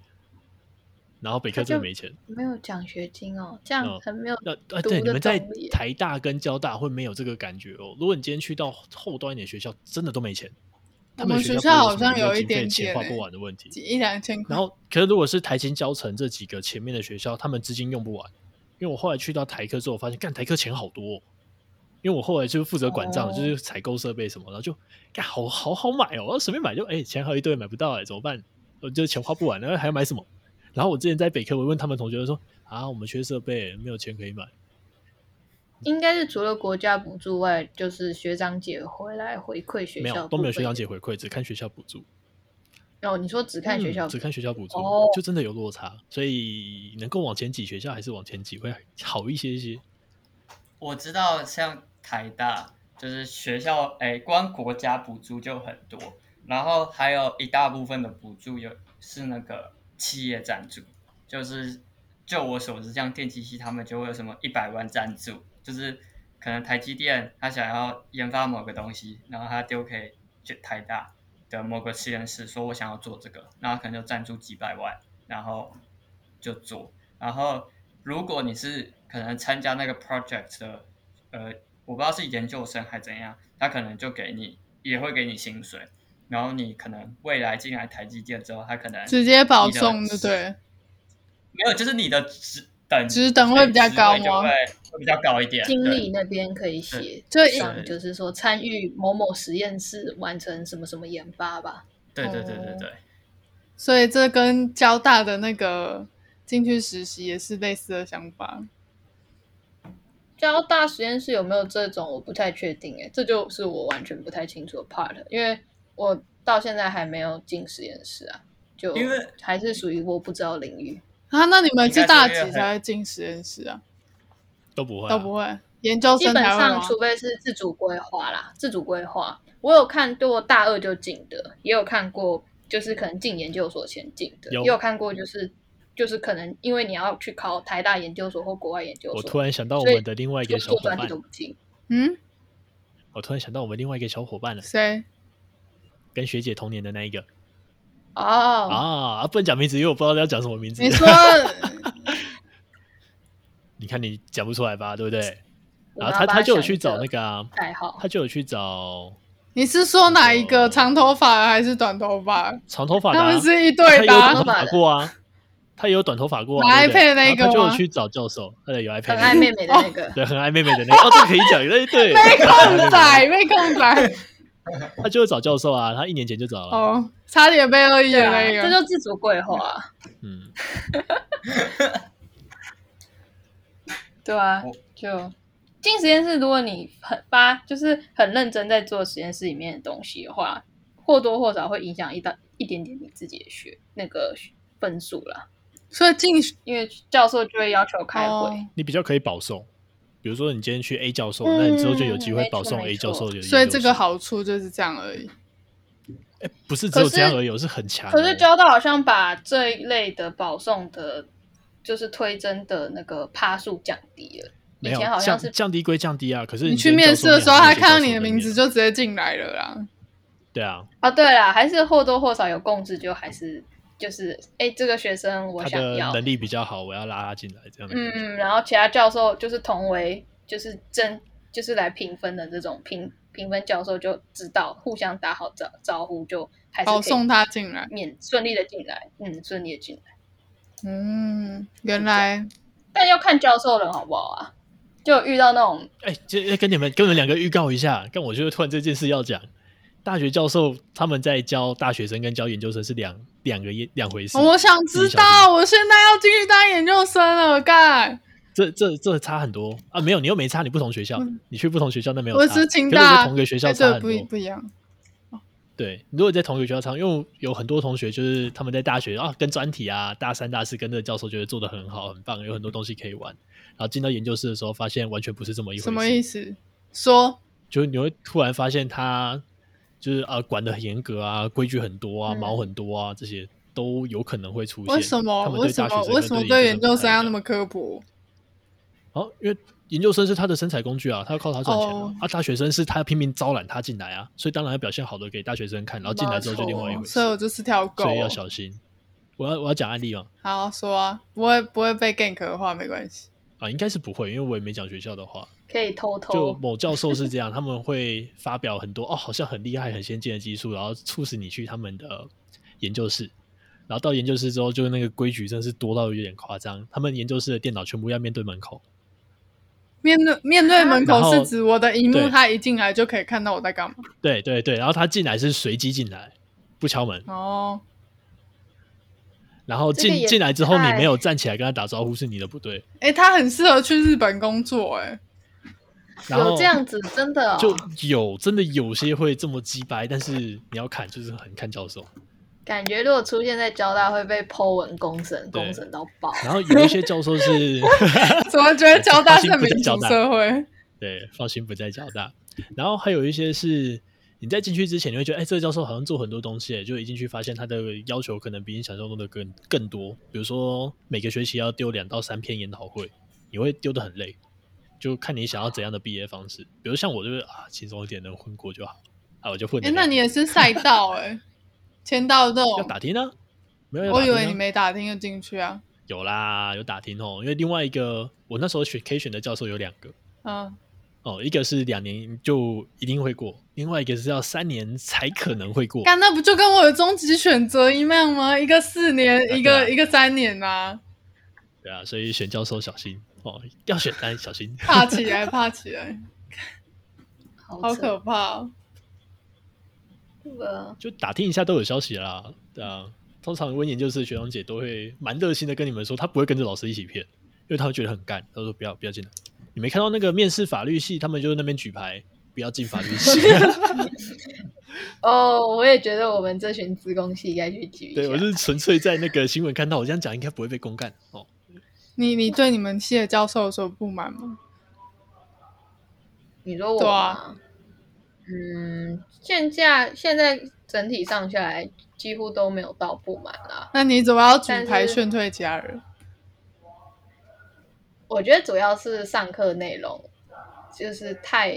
然后北科真的没钱，没有奖学金哦，这样很没有。那啊，对，你们在台大跟交大会没有这个感觉哦。如果你今天去到后端一点学校，真的都没钱。他们学校好像有一点钱花不完的问题，一两千块。然后，可是如果是台清交成这几个前面的学校，他们资金用不完。因为我后来去到台科之后，发现干台科钱好多。因为我后来就负责管账，就是采购设备什么，然后就干好好好买哦，我随便买就哎，钱还有一堆买不到哎，怎么办？我就钱花不完，然后还要买什么？然后我之前在北科，我问他们同学说啊，我们缺设备，没有钱可以买。应该是除了国家补助外，就是学长姐回来回馈学校，没有都没有学长姐回馈，只看学校补助。哦，你说只看学校、嗯，只看学校补助，哦，就真的有落差，所以能够往前挤学校还是往前挤会好一些一些。我知道，像台大就是学校，哎、欸，光国家补助就很多，然后还有一大部分的补助有是那个企业赞助，就是就我所知，像电机系他们就会有什么一百万赞助。就是可能台积电他想要研发某个东西，然后他丢给就台大的某个实验室，说我想要做这个，然后可能就赞助几百万，然后就做。然后如果你是可能参加那个 project 的，呃，我不知道是研究生还是怎样，他可能就给你也会给你薪水，然后你可能未来进来台积电之后，他可能直接保送，对不对？没有，就是你的职等职等会比较高吗？会比较高一点，经理那边可以写，就就是说参与某某实验室完成什么什么研发吧。对对对对对。所以这跟交大的那个进去实习也是类似的想法。交大实验室有没有这种？我不太确定哎，这就是我完全不太清楚的 part，因为我到现在还没有进实验室啊，就因为还是属于我不知道领域啊。那你们是大几才会进实验室啊？都不会、啊，都不会。研究生基本上，除非是自主规划啦，自主规划。我有看过大二就进的，也有看过就是可能进研究所前进的，有也有看过就是就是可能因为你要去考台大研究所或国外研究所。我突然想到我们的另外一个小伙伴，嗯，我突然想到我们另外一个小伙伴了，谁？跟学姐同年的那一个。哦、oh. 啊，不能讲名字，因为我不知道要讲什么名字。你说。你看你讲不出来吧，对不对？然后他他就有去找那个啊，他就有去找。你是说哪一个长头发还是短头发？长头发的，他们是一对的。他有短头发过啊，他也有短头发过。爱配的那个，他就有去找教授，他有爱配，很爱妹妹的那个，对，很爱妹妹的那个。哦，这个可以讲，对对。没空仔，没空仔。他就会找教授啊，他一年前就找了。哦，差点被恶意的那个，这就自主规划。嗯。对啊，就进实验室，如果你很发，就是很认真在做实验室里面的东西的话，或多或少会影响一到一点点你自己的学那个分数啦。所以进，因为教授就会要求开会，哦、你比较可以保送。比如说你今天去 A 教授，嗯、那你之后就有机会保送 A 教授的。所以这个好处就是这样而已。哎，不是只有这样而已，是很强。可是交大好像把这一类的保送的。就是推甄的那个趴数降低了，以前好像是降低归降低啊，可是你，你去面试的时候，他看到你的名字就直接进来了啦。对啊，啊对啦，还是或多或少有共识，就还是就是哎，这个学生我想要能力比较好，我要拉他进来这样的。嗯，然后其他教授就是同为就是真就是来评分的这种评评分教授就知道互相打好招招呼，就还是好送他进来，免顺利的进来，嗯，顺利的进来。嗯，原来，但要看教授人好不好啊？就遇到那种，哎，就跟你们跟你们两个预告一下，但我觉得突然这件事要讲，大学教授他们在教大学生跟教研究生是两两个一两回事。我想知道，我现在要进去当研究生了，干。这这这差很多啊！没有，你又没差，你不同学校，嗯、你去不同学校那没有差。我是清大，同个学校差很多，不不一样。对，如果在同一个学校上，因为有很多同学就是他们在大学啊，跟专题啊，大三、大四跟那个教授觉得做的很好、很棒，有很多东西可以玩。然后进到研究室的时候，发现完全不是这么一回事。什么意思？说，就是你会突然发现他就是啊，管的很严格啊，规矩很多啊，毛很多啊，这些都有可能会出现。为什么？为什么？为什么对研究生要那么刻薄？哦，因为。研究生是他的生财工具啊，他要靠他赚钱啊。Oh. 啊，大学生是他要拼命招揽他进来啊，所以当然要表现好的给大学生看，然后进来之后就另外一回事。所以我就是条狗，所以要小心。我要我要讲案例吗？好说啊，不会不会被 gank 的话没关系啊，应该是不会，因为我也没讲学校的话。可以偷偷。就某教授是这样，他们会发表很多哦，好像很厉害、很先进的技术，然后促使你去他们的研究室。然后到研究室之后，就那个规矩真的是多到有点夸张，他们研究室的电脑全部要面对门口。面对面对门口是指我的荧幕，他一进来就可以看到我在干嘛。对对对，然后他进来是随机进来，不敲门。哦。然后进进来之后，你没有站起来跟他打招呼，是你的不对。哎，他很适合去日本工作，哎。有这样子，真的就有真的有些会这么鸡掰，但是你要看，就是很看教授。感觉如果出现在交大会被 po 文公审，公审到爆。然后有一些教授是，怎么觉得交大是民主社会？对，放心不在交大。然后还有一些是，你在进去之前你会觉得，哎，这个教授好像做很多东西，就一进去发现他的要求可能比你想象中的更更多。比如说每个学期要丢两到三篇研讨会，你会丢的很累，就看你想要怎样的毕业方式。比如像我就是啊，轻松一点能混过就好，啊，我就混。哎，那你也是赛道 哎。签到这种要打听呢？没有，我以为你没打听就进去啊。有啦，有打听哦。因为另外一个，我那时候选可以选的教授有两个。嗯。哦，一个是两年就一定会过，另外一个是要三年才可能会过。干，那不就跟我的终极选择一样吗？一个四年，一个一个三年啊。对啊，所以选教授小心哦，要选单小心。怕起来，怕起来，好可怕。就打听一下都有消息啦，对啊。通常温研究室学长姐都会蛮热心的跟你们说，他不会跟着老师一起骗，因为他会觉得很干。他说不要不要进来。你没看到那个面试法律系，他们就在那边举牌，不要进法律系。哦，我也觉得我们这群资工系应该去举。对，我是纯粹在那个新闻看到，我这样讲应该不会被公干哦。你你对你们系的教授有什么不满吗？你说我吗？啊、嗯。现在现在整体上下来几乎都没有到不满啦。那你怎么要举牌劝退其他人？我觉得主要是上课内容就是太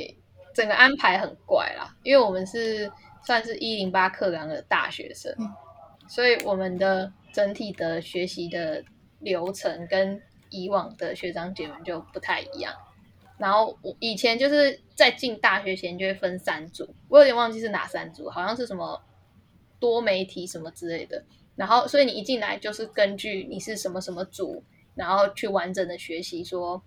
整个安排很怪啦，因为我们是算是一零八课纲的大学生，嗯、所以我们的整体的学习的流程跟以往的学长姐们就不太一样。然后我以前就是在进大学前就会分三组，我有点忘记是哪三组，好像是什么多媒体什么之类的。然后所以你一进来就是根据你是什么什么组，然后去完整的学习说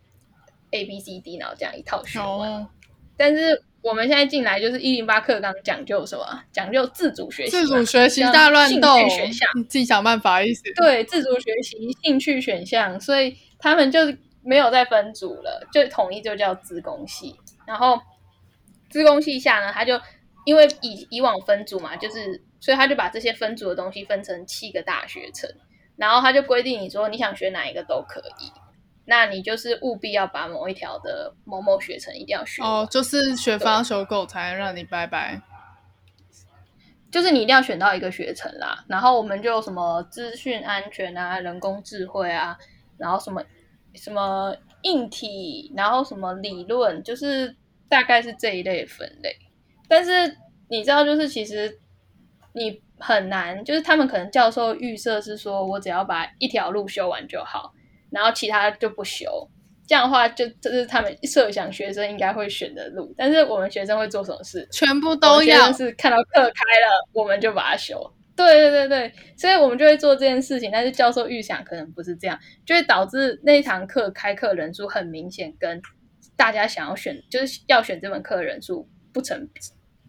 A B C D，然后这样一套学完。哦、但是我们现在进来就是一零八课纲讲究什么？讲究自主学习，自主学习大乱斗选项，你自己想办法意思。对，自主学习兴趣选项，所以他们就。没有再分组了，就统一就叫资工系。然后资工系下呢，他就因为以以往分组嘛，就是所以他就把这些分组的东西分成七个大学城，然后他就规定你说你想学哪一个都可以，那你就是务必要把某一条的某某学程一定要学哦，就是学方修够才能让你拜拜，就是你一定要选到一个学程啦。然后我们就什么资讯安全啊、人工智慧啊，然后什么。什么硬体，然后什么理论，就是大概是这一类分类。但是你知道，就是其实你很难，就是他们可能教授预设是说我只要把一条路修完就好，然后其他就不修。这样的话，就这是他们设想学生应该会选的路。但是我们学生会做什么事？全部都要是看到课开了，我们就把它修。对对对对，所以我们就会做这件事情。但是教授预想可能不是这样，就会导致那堂课开课人数很明显跟大家想要选就是要选这门课的人数不成，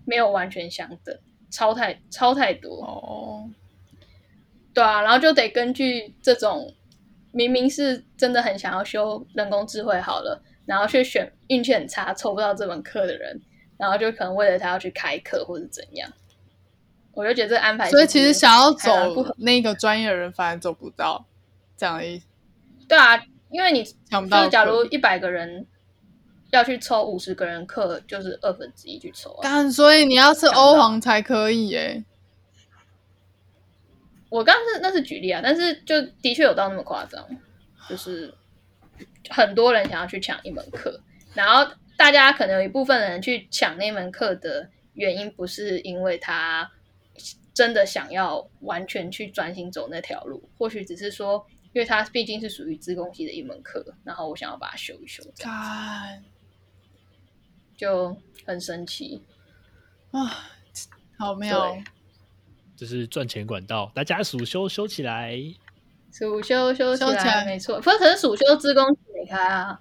没有完全相等，超太超太多哦。对啊，然后就得根据这种。明明是真的很想要修人工智慧好了，然后却选运气很差，抽不到这门课的人，然后就可能为了他要去开课或者怎样，我就觉得这个安排。所以其实想要走那个专业的人反而走不到，这样的意思。对啊，因为你想不到，假如一百个人要去抽五十个人课，就是二分之一去抽啊。但所以你要是欧皇才可以耶、欸。我刚刚是那是举例啊，但是就的确有到那么夸张，就是很多人想要去抢一门课，然后大家可能有一部分人去抢那门课的原因，不是因为他真的想要完全去专心走那条路，或许只是说，因为它毕竟是属于资工系的一门课，然后我想要把它修一修，就很神奇啊，好妙。这是赚钱管道，大家暑修修起来，暑修修起来，起来没错。不过可是暑修资工没开啊。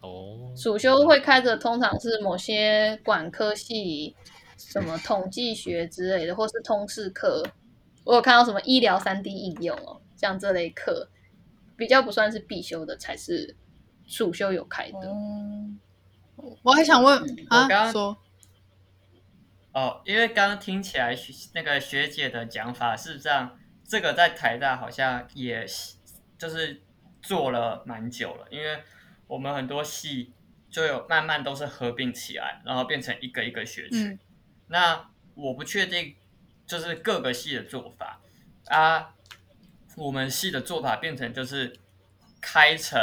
哦，暑修会开的通常是某些管科系，什么统计学之类的，或是通识课。我有看到什么医疗三 D 应用哦，像这类课比较不算是必修的，才是暑修有开的。嗯，我还想问、嗯、啊，刚刚说。哦，因为刚刚听起来那个学姐的讲法，事实上这个在台大好像也就是做了蛮久了，因为我们很多系就有慢慢都是合并起来，然后变成一个一个学群。嗯、那我不确定就是各个系的做法啊，我们系的做法变成就是开成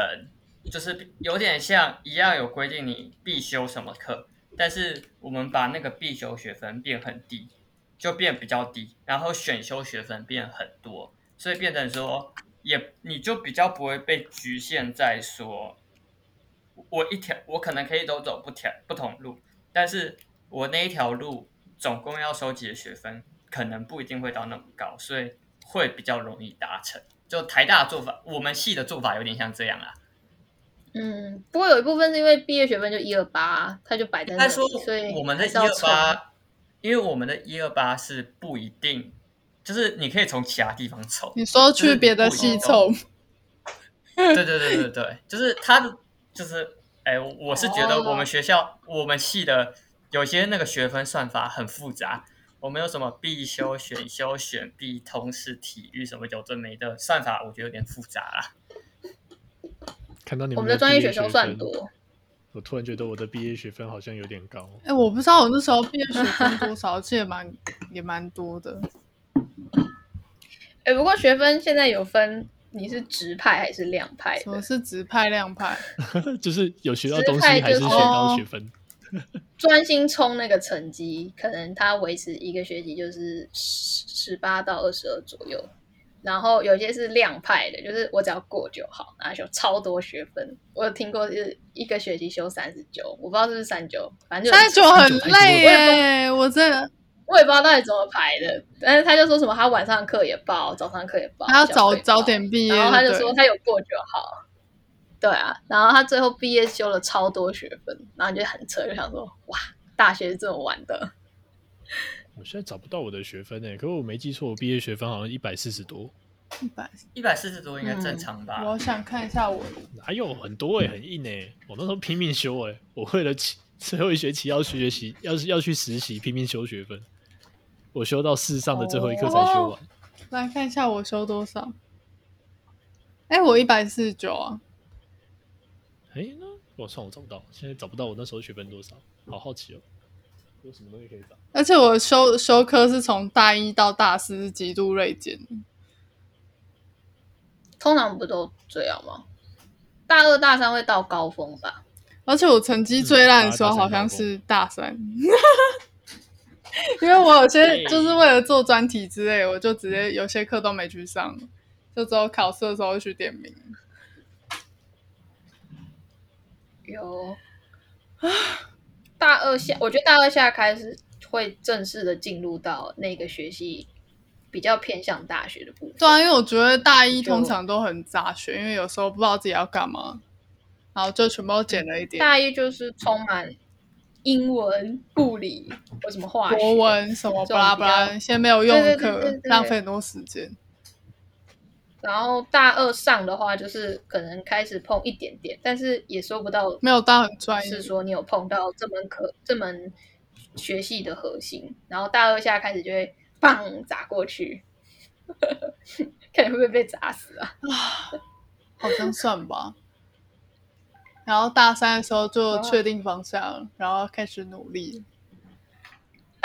就是有点像一样有规定你必修什么课。但是我们把那个必修学分变很低，就变比较低，然后选修学分变很多，所以变成说也你就比较不会被局限在说，我一条我可能可以都走不条不同路，但是我那一条路总共要收集的学分可能不一定会到那么高，所以会比较容易达成。就台大的做法，我们系的做法有点像这样啊。嗯，不过有一部分是因为毕业学分就一二八，他就摆在那里，所以我们的一二八，因为我们的一二八是不一定，就是你可以从其他地方凑。你说去别的系凑？对对对对对，就是他的，就是哎，我是觉得我们学校、oh. 我们系的有些那个学分算法很复杂，我们有什么必修、选修、选必、通识、体育什么有的没的算法，我觉得有点复杂啦。看到你们，我们的专业学生算多，我突然觉得我的毕业学分好像有点高。哎、欸，我不知道我那时候毕业学分多少，其实也蛮也蛮多的。哎、欸，不过学分现在有分，你是直派还是量派？什么是直派量派？就是有学到东西还是学到学分？专心冲那个成绩，可能他维持一个学期就是十十八到二十二左右。然后有些是量派的，就是我只要过就好，然后修超多学分。我有听过是一个学期修三十九，我不知道是不是三九，反正三十九很累耶。我真的我也不知道到底怎么排的，但是他就说什么他晚上课也报，早上课也报，他要早早点毕业，然后他就说他有过就好。对啊，然后他最后毕业修了超多学分，然后就很扯，就想说哇，大学是这么玩的。我现在找不到我的学分诶，可是我没记错，我毕业学分好像一百四十多，一百一百四十多应该正常吧？嗯、我想看一下我哪有很多诶，很硬诶，我那时候拼命修诶，我为了 最后一学期要去学习，要是要去实习，拼命修学分，我修到四上的最后一课才修完。哦、来看一下我修多少？哎，我一百四十九啊！哎，那我算我找不到，现在找不到我那时候学分多少，好好奇哦。有什么东西可以找？而且我修修科是从大一到大四是极度锐减，通常不都这样吗？大二大三会到高峰吧？而且我成绩最烂的时候好像是大三，因为我有些就是为了做专题之类，我就直接有些课都没去上，就只有考试的时候去点名。有啊，大二下，我觉得大二下开始会正式的进入到那个学习比较偏向大学的部分。对啊，因为我觉得大一通常都很杂学，因为有时候不知道自己要干嘛，然后就全部都捡了一点。大一就是充满英文、物理或什么化学、国文什么巴拉巴拉，先没有用课，浪费很多时间。然后大二上的话，就是可能开始碰一点点，但是也说不到没有到很专业，是说你有碰到这门课这门学系的核心。然后大二下开始就会棒砸过去，看你会不会被砸死啊？好像算吧。然后大三的时候就确定方向，然后开始努力。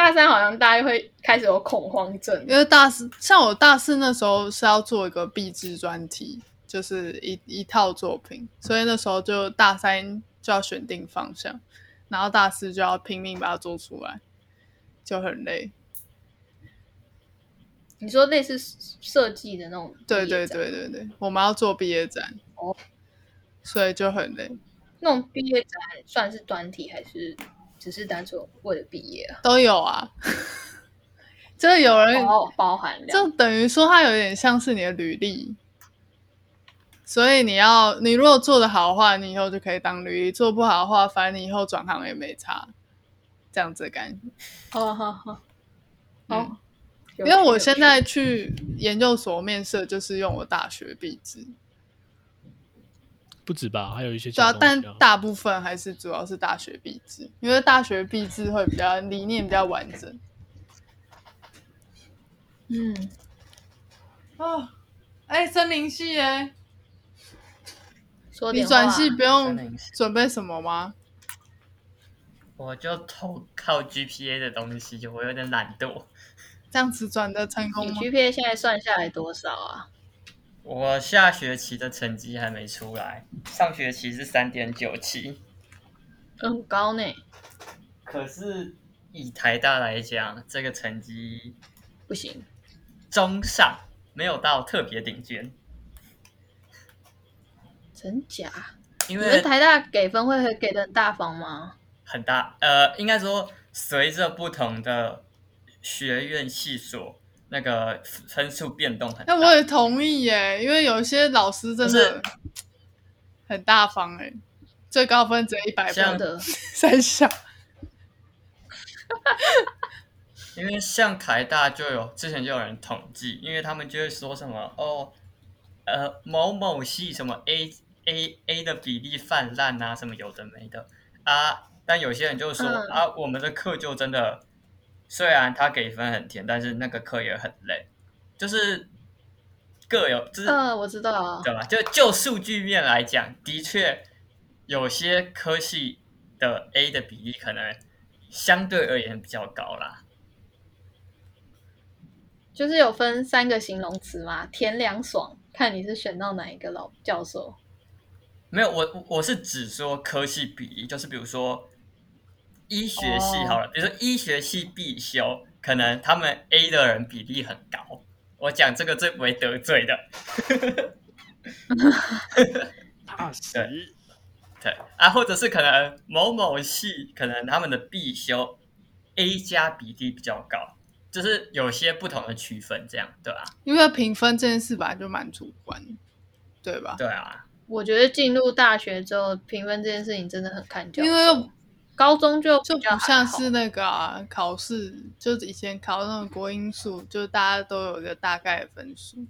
大三好像大家会开始有恐慌症，因为大四像我大四那时候是要做一个毕制专题，就是一一套作品，所以那时候就大三就要选定方向，然后大四就要拼命把它做出来，就很累。你说类似设计的那种？对对对对对，我们要做毕业展哦，所以就很累。那种毕业展算是专题还是？只是单纯为了毕业啊，都有啊，这有人包含，就等于说它有点像是你的履历，所以你要你如果做得好的话，你以后就可以当履历；做不好的话，反正你以后转行也没差，这样子的感觉。好好好，好，因为我现在去研究所面试，就是用我大学毕制。不止吧，还有一些主要，但大部分还是主要是大学毕制，因为大学毕制会比较理念比较完整。嗯，哦，哎，森林系哎，说你转系不用准备什么吗？我就投靠 GPA 的东西，我有点懒惰。这样子转的成功吗？你 GPA 现在算下来多少啊？我下学期的成绩还没出来，上学期是三点九七，很高呢。可是以台大来讲，这个成绩不行，中上，没有到特别顶尖。真假？因为台大给分会给的很大方吗？很大，呃，应该说随着不同的学院系所。那个分数变动很大，那我也同意耶，因为有些老师真的很大方哎，最高分只有一百分的三小。因为像台大就有之前就有人统计，因为他们就会说什么哦，呃某某系什么 A A A 的比例泛滥啊，什么有的没的啊，但有些人就说、嗯、啊，我们的课就真的。虽然他给分很甜，但是那个课也很累，就是各有，就是呃，我知道啊，对吧？就就数据面来讲，的确有些科系的 A 的比例可能相对而言比较高啦。就是有分三个形容词嘛，甜凉爽，看你是选到哪一个老教授。没有，我我是指说科系比例，就是比如说。医学系好了，比如说医学系必修，可能他们 A 的人比例很高。我讲这个最不会得罪的。怕死。对啊，或者是可能某某系，可能他们的必修 A 加比例比较高，就是有些不同的区分，这样对吧？因为评分这件事本来就蛮主观，对吧？对啊。我觉得进入大学之后，评分这件事情真的很看重。因为高中就就不像是那个、啊、考试，就是以前考那种国英数，就大家都有一个大概的分数，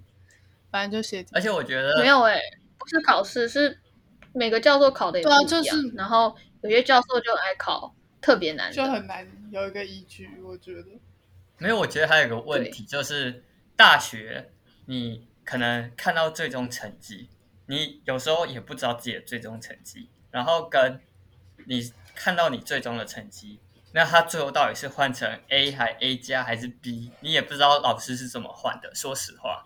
反正就写。而且我觉得没有哎、欸，不是考试，是每个教授考的也不一样。对啊，就是然后有些教授就爱考特别难，就很难有一个依据。我觉得没有，我觉得还有一个问题就是大学，你可能看到最终成绩，你有时候也不知道自己的最终成绩，然后跟你。看到你最终的成绩，那他最后到底是换成 A 还 A 加还是 B？你也不知道老师是怎么换的。说实话，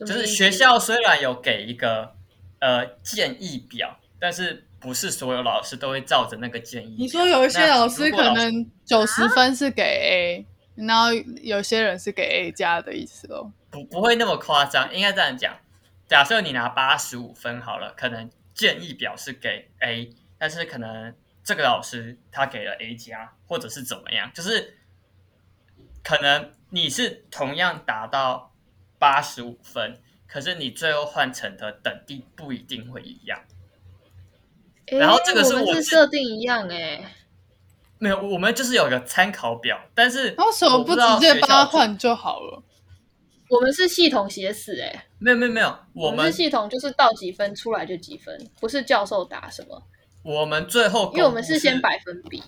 就是学校虽然有给一个呃建议表，但是不是所有老师都会照着那个建议。你说有一些老师可能九十分是给 A，然后有些人是给 A 加的意思哦？不，不会那么夸张，应该这样讲。假设你拿八十五分好了，可能建议表是给 A，但是可能这个老师他给了 A 加，或者是怎么样，就是可能你是同样达到八十五分，可是你最后换成的等第不一定会一样。然后这个是我设定一样哎，没有，我们就是有个参考表，但是为什么不直接帮他换就好了？我们是系统写死哎，没有没有没有，我们，我们是系统就是到几分出来就几分，不是教授打什么。我们最后因为我们是先百分比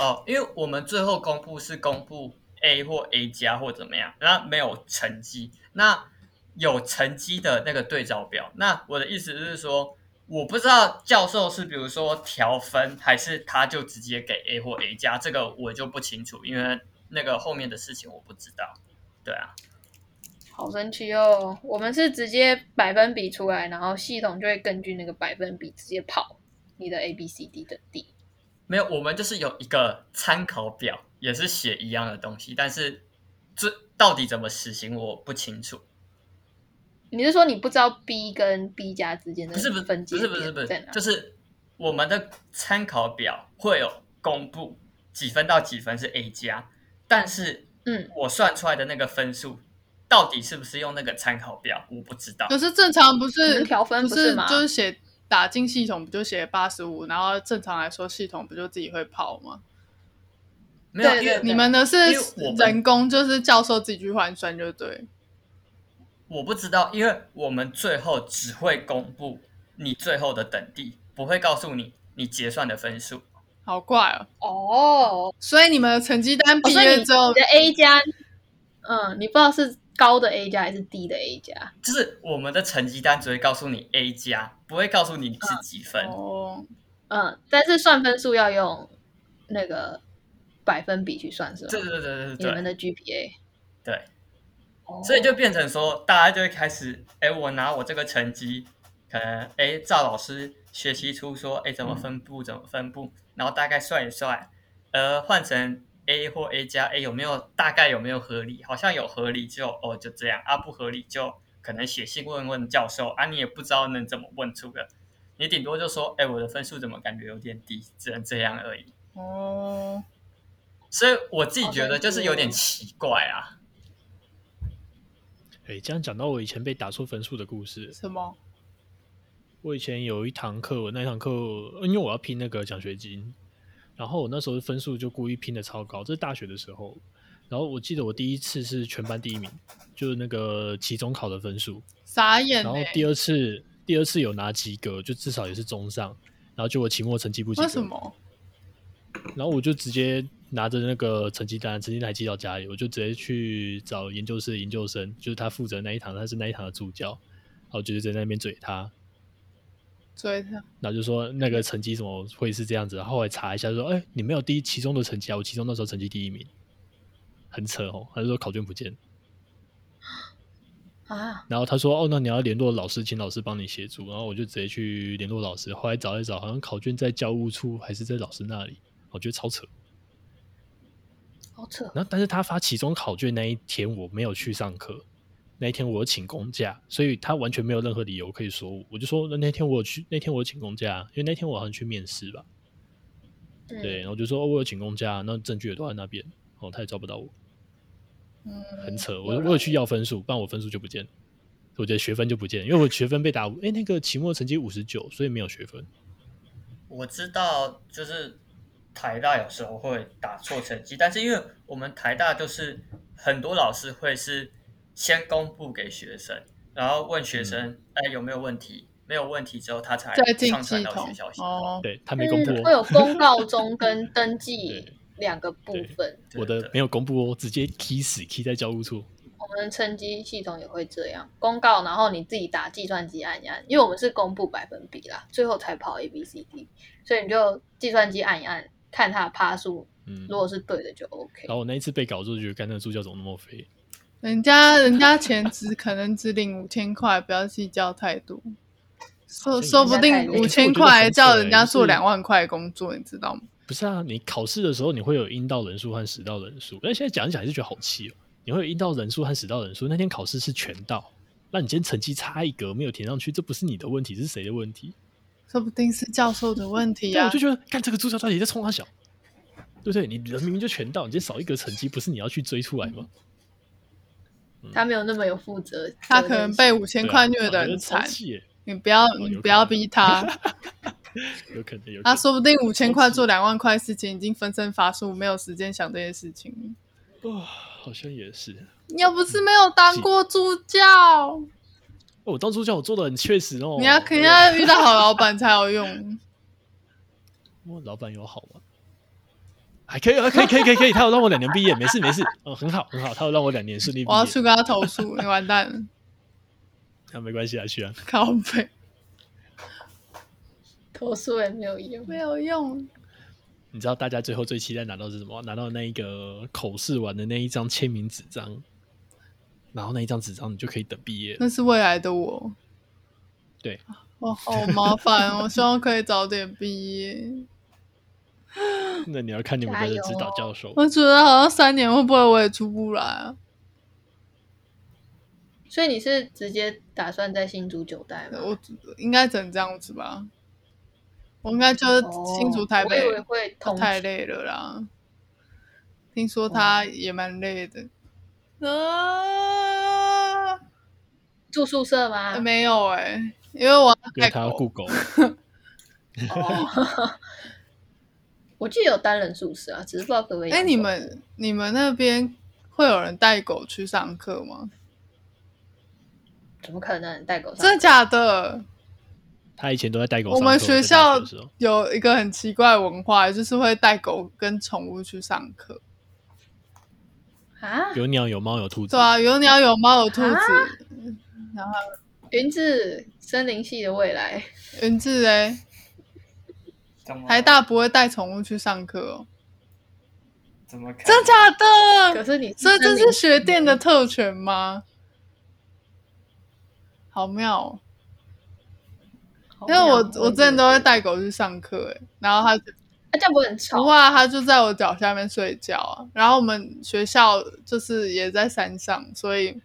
哦，因为我们最后公布是公布 A 或 A 加或怎么样，然后没有成绩，那有成绩的那个对照表。那我的意思是说。我不知道教授是比如说调分，还是他就直接给 A 或 A 加，这个我就不清楚，因为那个后面的事情我不知道。对啊，好神奇哦！我们是直接百分比出来，然后系统就会根据那个百分比直接跑你的 A、B、C、D 的 D。没有，我们就是有一个参考表，也是写一样的东西，但是这到底怎么实行我不清楚。你是说你不知道 B 跟 B 加之间的不是不是分不是不是不是就是我们的参考表会有公布几分到几分是 A 加，但是嗯，我算出来的那个分数到底是不是用那个参考表，我不知道。可是正常不是调分不是吗？就是写打进系统不就写八十五，然后正常来说系统不就自己会跑吗？没有，对，你们的是人工，就是教授自己去换算就对。我不知道，因为我们最后只会公布你最后的等第，不会告诉你你结算的分数。好怪哦！哦，所以你们的成绩单毕业之后，哦、你的 A 加，嗯，你不知道是高的 A 加还是低的 A 加？就是我们的成绩单只会告诉你 A 加，不会告诉你你是几分。嗯、哦，嗯，但是算分数要用那个百分比去算，是吧？对对对对对，你们的 GPA 对。所以就变成说，大家就会开始，哎，我拿我这个成绩，可能，哎，赵老师学习出说，哎，怎么分布，怎么分布，然后大概算一算，呃，换成 A 或 A 加，A 有没有大概有没有合理？好像有合理就哦就这样，啊不合理就可能写信问问教授，啊你也不知道能怎么问出个，你顶多就说，哎，我的分数怎么感觉有点低，只能这样而已。哦，所以我自己觉得就是有点奇怪啊。哎，这样讲到我以前被打错分数的故事。什么？我以前有一堂课，我那堂课因为我要拼那个奖学金，然后我那时候分数就故意拼的超高，这是大学的时候。然后我记得我第一次是全班第一名，就是那个期中考的分数。傻眼。然后第二次，第二次有拿及格，就至少也是中上。然后就我期末成绩不及格。为什么？然后我就直接。拿着那个成绩单，成绩单寄到家里，我就直接去找研究室的研究生，就是他负责那一堂，他是那一堂的助教，然后就是在那边嘴他，嘴他，然后就说那个成绩怎么会是这样子？然后后来查一下说，哎、欸，你没有第一期中的成绩啊？我期中那时候成绩第一名，很扯哦。他就说考卷不见啊，然后他说，哦，那你要联络老师，请老师帮你协助。然后我就直接去联络老师，后来找一找，好像考卷在教务处还是在老师那里，我觉得超扯。然后，但是他发期中考卷那一天我没有去上课，那一天我请公假，所以他完全没有任何理由可以说我。我就说那那天我有去，那天我有请公假，因为那天我好像去面试吧。嗯、对，然后就说、哦、我有请公假，那证据也都在那边，哦，他也找不到我。嗯，很扯。我我有去要分数，不然我分数就不见了，我觉得学分就不见了，因为我学分被打，哎，那个期末成绩五十九，所以没有学分。我知道，就是。台大有时候会打错成绩，但是因为我们台大就是很多老师会是先公布给学生，然后问学生哎有没有问题，没有问题之后他才上传到学校系统。哦，对，他没公布，会有 公告中跟登记两个部分。我的没有公布哦，直接 key 死 key 在教务处。我们成绩系统也会这样公告，然后你自己打计算机按一按，因为我们是公布百分比啦，最后才跑 A B C D，所以你就计算机按一按。看他的趴数，嗯，如果是对的就 OK。然后我那一次被搞之后，就觉得干那个助教怎么那么废？人家人家钱只可能只领五千块，不要计较太多。说说不定五千块叫人家做两万块工作，你知道吗？不是啊，你考试的时候你会有阴道人数和实道人数，但现在讲一讲还是觉得好气哦。你会有阴道人数和实道人数，那天考试是全到，那你今天成绩差一格没有填上去，这不是你的问题，是谁的问题？说不定是教授的问题啊！我就觉得，干这个助教到底在冲他小，对不对？你人明明就全到，你今天少一格成绩，不是你要去追出来吗？他没有那么有负责，他可能被五千块虐的很惨。你不要，你不要逼他。有可能有。他说不定五千块做两万块事情，已经分身乏术，没有时间想这些事情。哇，好像也是。你又不是没有当过助教。哦，我当助教，我做的很确实哦。你要肯定要遇到好老板才有用。我老板有好吗？还可以，还可以，可以，可以，可以。他有让我两年毕业，没事，没事。哦，很好，很好。他有让我两年顺利毕业。我要去跟他投诉，你完蛋了。那、啊、没关系啊，去啊。靠背。投诉也没有用，没有用。你知道大家最后最期待拿到是什么？拿到那一个口试完的那一张签名纸张，然后那一张纸张你就可以等毕业。那是未来的我。对。我好麻烦，我希望可以早点毕业。那你要看你们的指导教授。我觉得好像三年会不会我也出不来啊？所以你是直接打算在新竹九代吗？我应该只能这样子吧。我应该就是新竹台北，哦、会太累了啦。听说他也蛮累的。啊！住宿舍吗？没有哎、欸，因为我因为他要雇狗。我记得有单人宿舍啊，只是不知道可不可以。哎、欸，你们你们那边会有人带狗去上课吗？怎么可能带狗上？真的假的？他以前都在带狗。我们学校有一个很奇怪的文化，就是会带狗跟宠物去上课。啊？有鸟，有猫，有兔子。对啊，有鸟，有猫，有兔子。啊、然后云志森林系的未来，云志哎。台大不会带宠物去上课哦？怎么可？真假的？可是你，所以这是学店的特权吗？好妙哦！因为我我之前都会带狗去上课，哎，然后它它这样不会很吵？不会啊，它就在我脚下面睡觉啊。然后我们学校就是也在山上，所以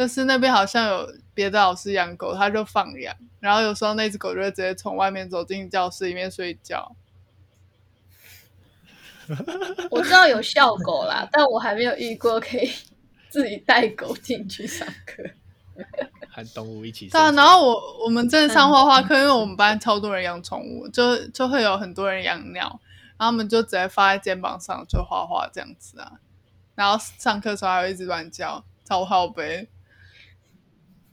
就是那边好像有别的老师养狗，他就放养。然后有时候那只狗就会直接从外面走进教室里面睡觉。我知道有校狗啦，但我还没有遇过可以自己带狗进去上课，和动物一起。对啊，然后我我们正上画画课，因为我们班超多人养宠物，就就会有很多人养鸟，然后他们就直接放在肩膀上就画画这样子啊。然后上课的时候还会一直乱叫，超好悲。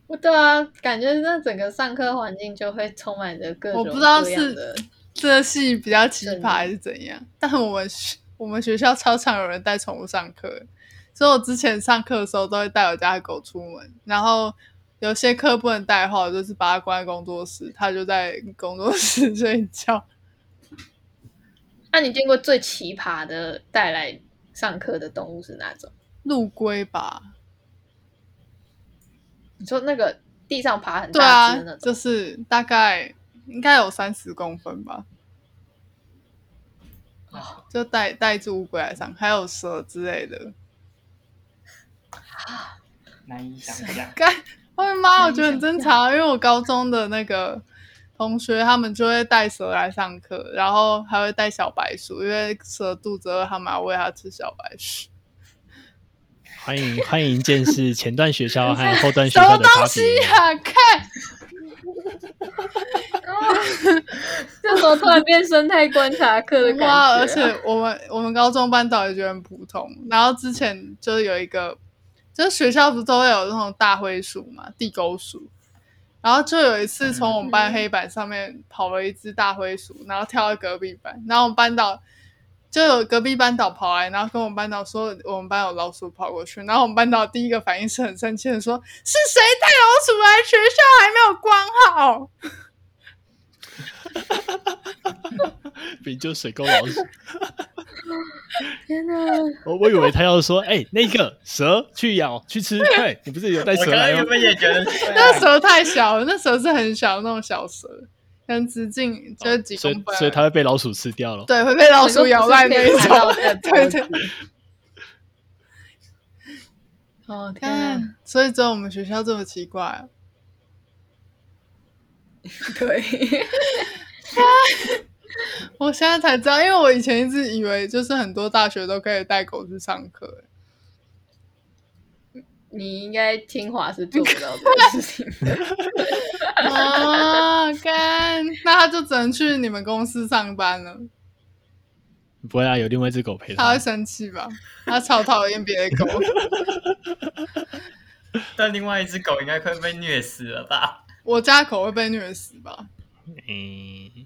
不对啊，感觉那整个上课环境就会充满着各种。我不知道是这系比较奇葩还是怎样，但我们我们学校超常有人带宠物上课，所以我之前上课的时候都会带我家的狗出门。然后有些课不能带的话，我就是把它关在工作室，它就在工作室 睡觉。那你见过最奇葩的带来上课的动物是哪种？陆龟吧。你说那个地上爬很大只的那种，对啊，就是大概应该有三十公分吧。哦，就带带一只乌龟来上，还有蛇之类的。啊，难以想象。该，我的妈，我觉得很正常，因为我高中的那个同学，他们就会带蛇来上课，然后还会带小白鼠，因为蛇肚子饿，他们要喂它吃小白鼠。欢迎 欢迎见识前段学校 和后段学校的差别。什么东西啊？看，这时候突然变生态观察课的感觉。哇！而且我们我们高中班导也觉得很普通。然后之前就是有一个，就是学校不是都会有那种大灰鼠嘛，地沟鼠。然后就有一次从我们班黑板上面跑了一只大灰鼠，然后跳到隔壁班，然后我们班导。就有隔壁班导跑来，然后跟我们班导说我们班有老鼠跑过去，然后我们班导第一个反应是很生气的说：“是谁带老鼠来学校还没有关好？”哈哈哈哈哈！比就水沟老鼠。天哪！我我以为他要说，哎、欸，那个蛇去咬去吃，对，你不是有带蛇来吗？我也觉得那蛇太小了，那蛇是很小的那种小蛇，跟直径就是几公分，所以所以它会被老鼠吃掉了。对，会被老鼠咬烂那一种。对对。哦，看，所以只有我们学校这么奇怪啊。对。我现在才知道，因为我以前一直以为就是很多大学都可以带狗去上课。你应该清华是做不到这个事情的。啊，干，那他就只能去你们公司上班了。不会啊，有另外一只狗陪他。他会生气吧？他超讨厌别的狗。但另外一只狗应该快被虐死了吧？我家狗会被虐死吧？嗯。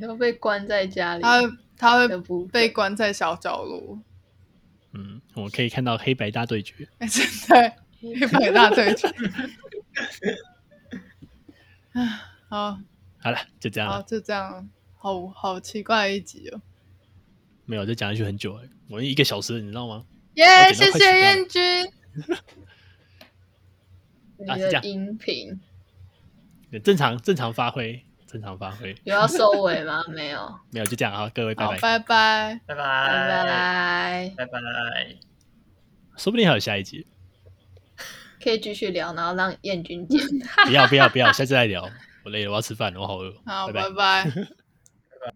要被关在家里，他他会被关在小角落。嗯，我可以看到黑白大对决。对，黑白大对决。好，好了，就这样。好，就这样。好好奇怪一集哦。没有，这讲下去很久哎，我一个小时，你知道吗？耶，谢谢燕君。你的音频。正常正常发挥。正常发挥，有要收尾吗？没有，没有，就这样啊！各位，拜拜，拜拜，拜拜，拜拜，拜拜，说不定还有下一集，可以继续聊，然后让燕君见。不要，不要，不要，下次再聊。我累了，我要吃饭了，我好饿。好，拜拜。